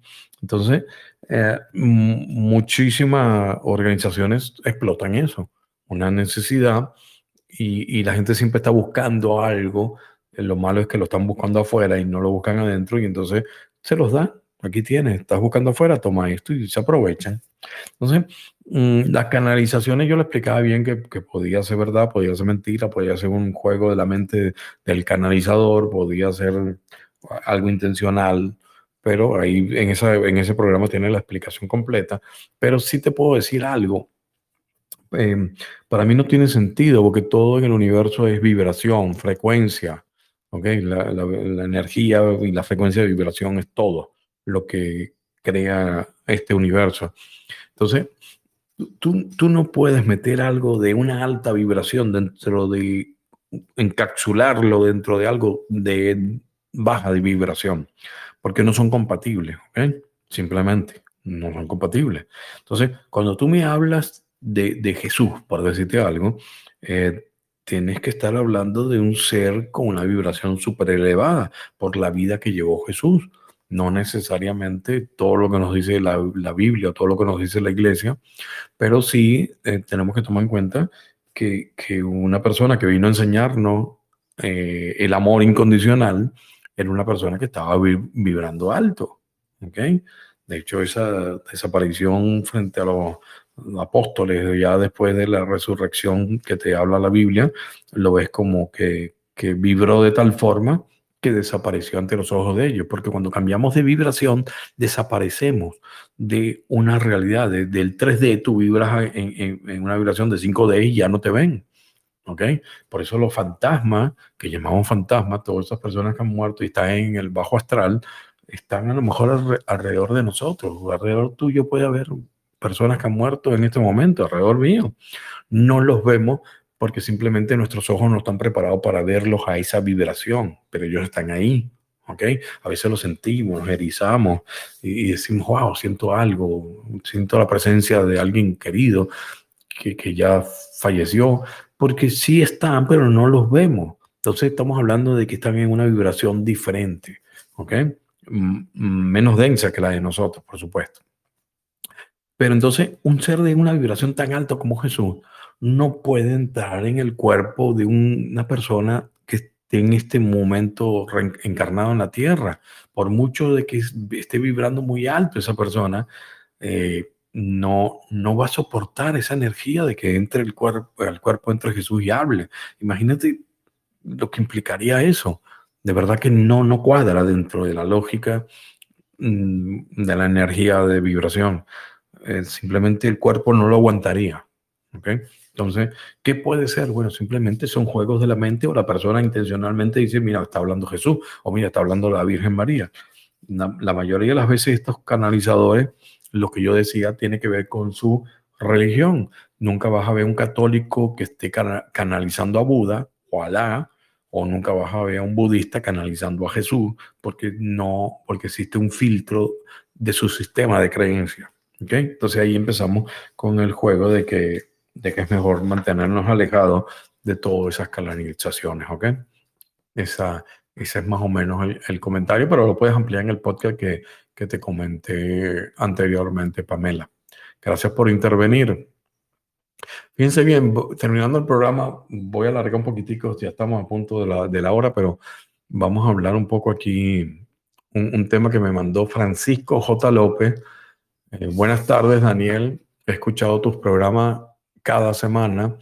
[SPEAKER 1] Entonces, eh, muchísimas organizaciones explotan eso, una necesidad, y, y la gente siempre está buscando algo. Lo malo es que lo están buscando afuera y no lo buscan adentro, y entonces se los da aquí tienes, estás buscando afuera, toma esto y se aprovechan. Entonces, mm, las canalizaciones yo le explicaba bien que, podía ser verdad, podía ser mentira, podía ser un juego de la mente del canalizador, podía ser algo intencional, pero ahí en, esa, en ese programa tiene la explicación completa. Pero sí te puedo decir algo. Em, para mí no tiene sentido porque todo en el universo es vibración, frecuencia. ¿okay? La, la, la energía y la frecuencia de vibración es todo lo que crea este universo. Entonces, tú, tú no puedes meter algo de una alta vibración dentro de encapsularlo dentro de algo de baja de vibración, porque no son compatibles, simplemente no son compatibles. Entonces, cuando tú me hablas de, Jesús, por decirte algo, eh, tienes que estar hablando de un ser con una vibración súper elevada por la vida que llevó Jesús. No necesariamente todo lo que nos dice la, Biblia, todo lo que nos dice la iglesia, pero sí eh, tenemos que tomar en cuenta que, una persona que vino a enseñarnos eh, el amor incondicional era una persona que estaba vibrando alto. ¿okay? De hecho, esa desaparición frente a los apóstoles, ya después de la resurrección que te habla la Biblia, lo ves como que, que vibró de tal forma que desapareció ante los ojos de ellos, porque cuando cambiamos de vibración, desaparecemos de una realidad, del 3D, tú vibras en, en, una vibración de 5D y ya no te ven. ¿Ok? Por eso los fantasmas, que llamamos fantasmas, todas esas personas que han muerto y están en el bajo astral, están a lo mejor alrededor de nosotros. Alrededor tuyo puede haber personas que han muerto en este momento alrededor mío. No los vemos porque simplemente nuestros ojos no están preparados para verlos a esa vibración, pero ellos están ahí. ¿ok? A veces lo sentimos, nos erizamos y, decimos, wow, siento algo, siento la presencia de alguien querido que, que ya falleció, porque sí están, pero no los vemos. Entonces estamos hablando de que están en una vibración diferente, ¿ok? menos densa que la de nosotros, por supuesto. Pero entonces un ser de una vibración tan alta como Jesús no puede entrar en el cuerpo de una persona que esté en este momento encarnado en la tierra. Por mucho de que esté vibrando muy alto esa persona, eh, no, no va a soportar esa energía de que entre el cuerpo, el cuerpo entre Jesús y hable. Imagínate lo que implicaría eso. De verdad que no, no cuadra dentro de la lógica mm, de la energía de vibración. Eh, simplemente el cuerpo no lo aguantaría. Entonces, ¿qué puede ser? Bueno, simplemente son juegos de la mente o la persona intencionalmente dice, mira, está hablando Jesús o mira, está hablando la Virgen María. La, mayoría de las veces estos canalizadores, lo que yo decía, tiene que ver con su religión. Nunca vas a ver un católico que esté canalizando a Buda o a Alá, o nunca vas a ver a un budista canalizando a Jesús, porque no, porque existe un filtro de su sistema de creencias. Entonces ahí empezamos con el juego de que, de que es mejor mantenernos alejados de todas esas canalizaciones. ¿ok? Esa, ese es más o menos el, comentario, pero lo puedes ampliar en el podcast que, que te comenté anteriormente, Pamela. Gracias por intervenir. Fíjense bien, terminando el programa, voy a alargar un poquitico, ya estamos a punto de la, de la hora, pero vamos a hablar un poco aquí, un, un tema que me mandó Francisco J. López eh, buenas tardes, Daniel. He escuchado tus programas cada semana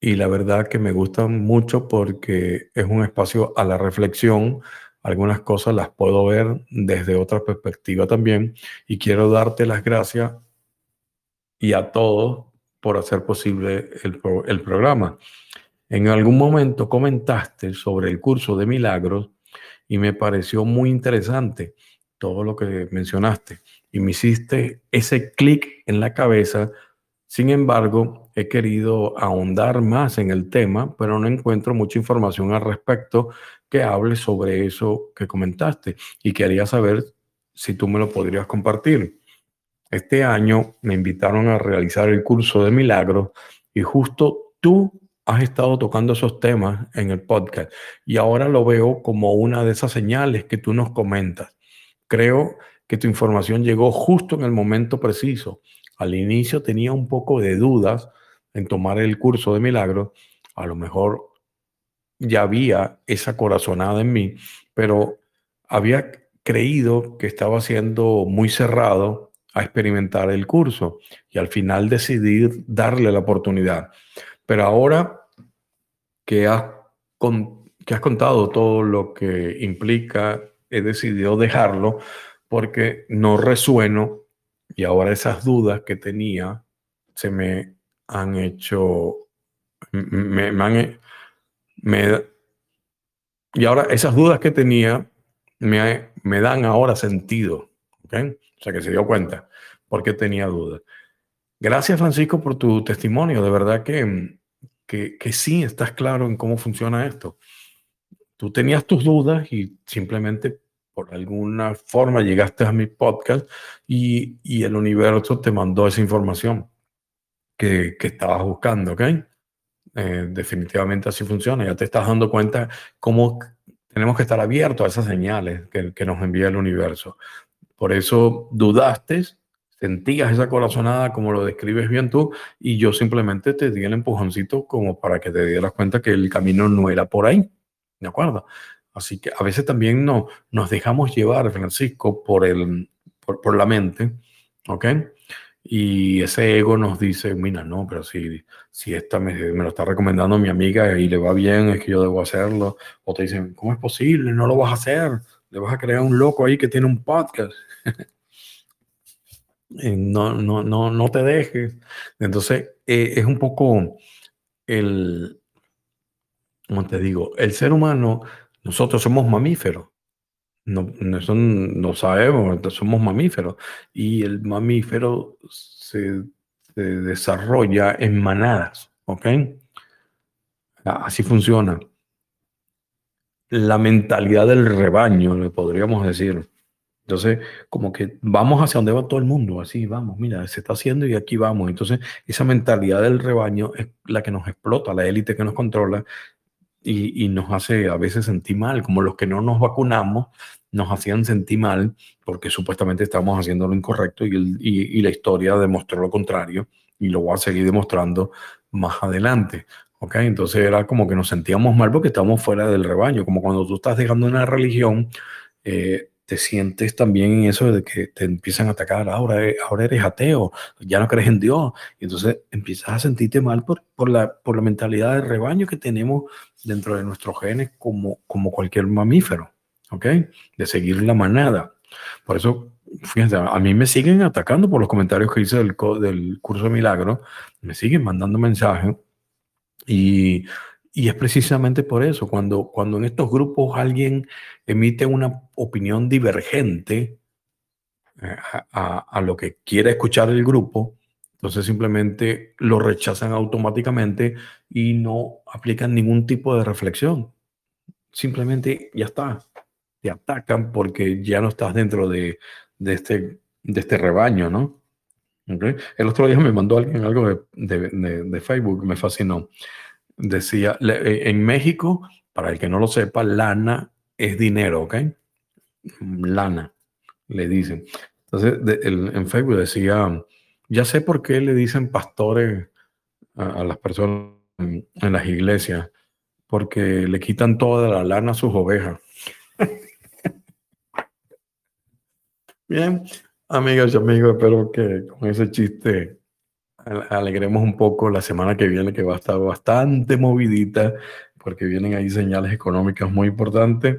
[SPEAKER 1] y la verdad que me gustan mucho porque es un espacio a la reflexión. Algunas cosas las puedo ver desde otra perspectiva también y quiero darte las gracias y a todos por hacer posible el, el programa. En algún momento comentaste sobre el curso de milagros y me pareció muy interesante todo lo que mencionaste y me hiciste ese clic en la cabeza. Sin embargo, he querido ahondar más en el tema, pero no encuentro mucha información al respecto que hable sobre eso que comentaste y quería saber si tú me lo podrías compartir. Este año me invitaron a realizar el curso de milagros y justo tú has estado tocando esos temas en el podcast y ahora lo veo como una de esas señales que tú nos comentas. Creo que tu información llegó justo en el momento preciso. Al inicio tenía un poco de dudas en tomar el curso de milagros. A lo mejor ya había esa corazonada en mí, pero había creído que estaba siendo muy cerrado a experimentar el curso y al final decidí darle la oportunidad. Pero ahora que has, que has contado todo lo que implica, he decidido dejarlo porque no resueno y ahora esas dudas que tenía se me han hecho, me, han, me, y ahora esas dudas que tenía me, me dan ahora sentido, ¿ok? O sea que se dio cuenta porque tenía dudas. Gracias Francisco por tu testimonio, de verdad que, que, que sí estás claro en cómo funciona esto. Tú tenías tus dudas y simplemente por alguna forma llegaste a mi podcast y, el universo te mandó esa información que, que estabas buscando, ¿ok? Eh, definitivamente así funciona. Ya te estás dando cuenta cómo tenemos que estar abiertos a esas señales que, que nos envía el universo. Por eso dudaste, sentías esa corazonada como lo describes bien tú y yo simplemente te di el empujoncito como para que te dieras cuenta que el camino no era por ahí. ¿De acuerdo? Así que a veces también no, nos dejamos llevar, Francisco, por, el, por, por la mente, ¿ok? Y ese ego nos dice, mira, no, pero si, si esta me, me, lo está recomendando mi amiga y le va bien, es que yo debo hacerlo. O te dicen, ¿cómo es posible? No lo vas a hacer. Le vas a crear un loco ahí que tiene un podcast. <laughs> no, no, no, no te dejes. Entonces, eh, es un poco el, como te digo, el ser humano, nosotros somos mamíferos. No, no, sabemos, somos mamíferos. Y el mamífero se, se desarrolla en manadas, ¿ok? Así funciona. La mentalidad del rebaño, le podríamos decir. Entonces, como que vamos hacia donde va todo el mundo, así vamos, mira, se está haciendo y aquí vamos. Entonces, esa mentalidad del rebaño es la que nos explota, la élite que nos controla y, nos hace a veces sentir mal, como los que no nos vacunamos nos hacían sentir mal porque supuestamente estábamos haciendo lo incorrecto y, y, la historia demostró lo contrario y lo voy a seguir demostrando más adelante. ¿ok? Entonces era como que nos sentíamos mal porque estábamos fuera del rebaño, como cuando tú estás dejando una religión. Eh, te sientes también en eso de que te empiezan a atacar, ahora, ahora eres ateo, ya no crees en Dios, y entonces empiezas a sentirte mal por, por, la, por la mentalidad de rebaño que tenemos dentro de nuestros genes como, como cualquier mamífero, ¿ok? De seguir la manada. Por eso, fíjense, a mí me siguen atacando por los comentarios que hice del, del curso de milagro, me siguen mandando mensajes y y es precisamente por eso, cuando, cuando en estos grupos alguien emite una opinión divergente eh, a, lo que quiere escuchar el grupo, entonces simplemente lo rechazan automáticamente y no aplican ningún tipo de reflexión. Simplemente ya está, te atacan porque ya no estás dentro de, de este, de este rebaño, ¿no? El otro día me mandó alguien algo de, de, de Facebook, me fascinó decía, eh, en México, para el que no lo sepa, lana es dinero, ¿ok? Lana, le dicen. Entonces, en Facebook decía, ya sé por qué le dicen pastores a, a las personas en, en, las iglesias, porque le quitan toda la lana a sus ovejas. <laughs> Bien, amigas y amigos, espero que con ese chiste alegremos un poco la semana que viene, que va a estar bastante movidita, porque vienen ahí señales económicas muy importantes,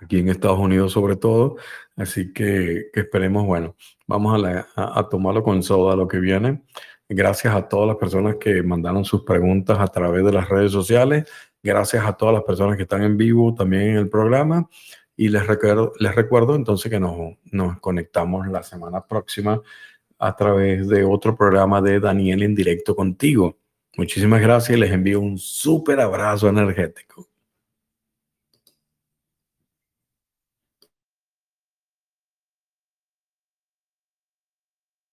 [SPEAKER 1] aquí en Estados Unidos sobre todo. Así que, que esperemos, bueno, vamos a, la, a, tomarlo con soda lo que viene. Gracias a todas las personas que mandaron sus preguntas a través de las redes sociales. Gracias a todas las personas que están en vivo también en el programa. Y les recuerdo, les recuerdo entonces que nos, nos conectamos la semana próxima a través de otro programa de Daniel en directo contigo. Muchísimas gracias y les envío un súper abrazo energético.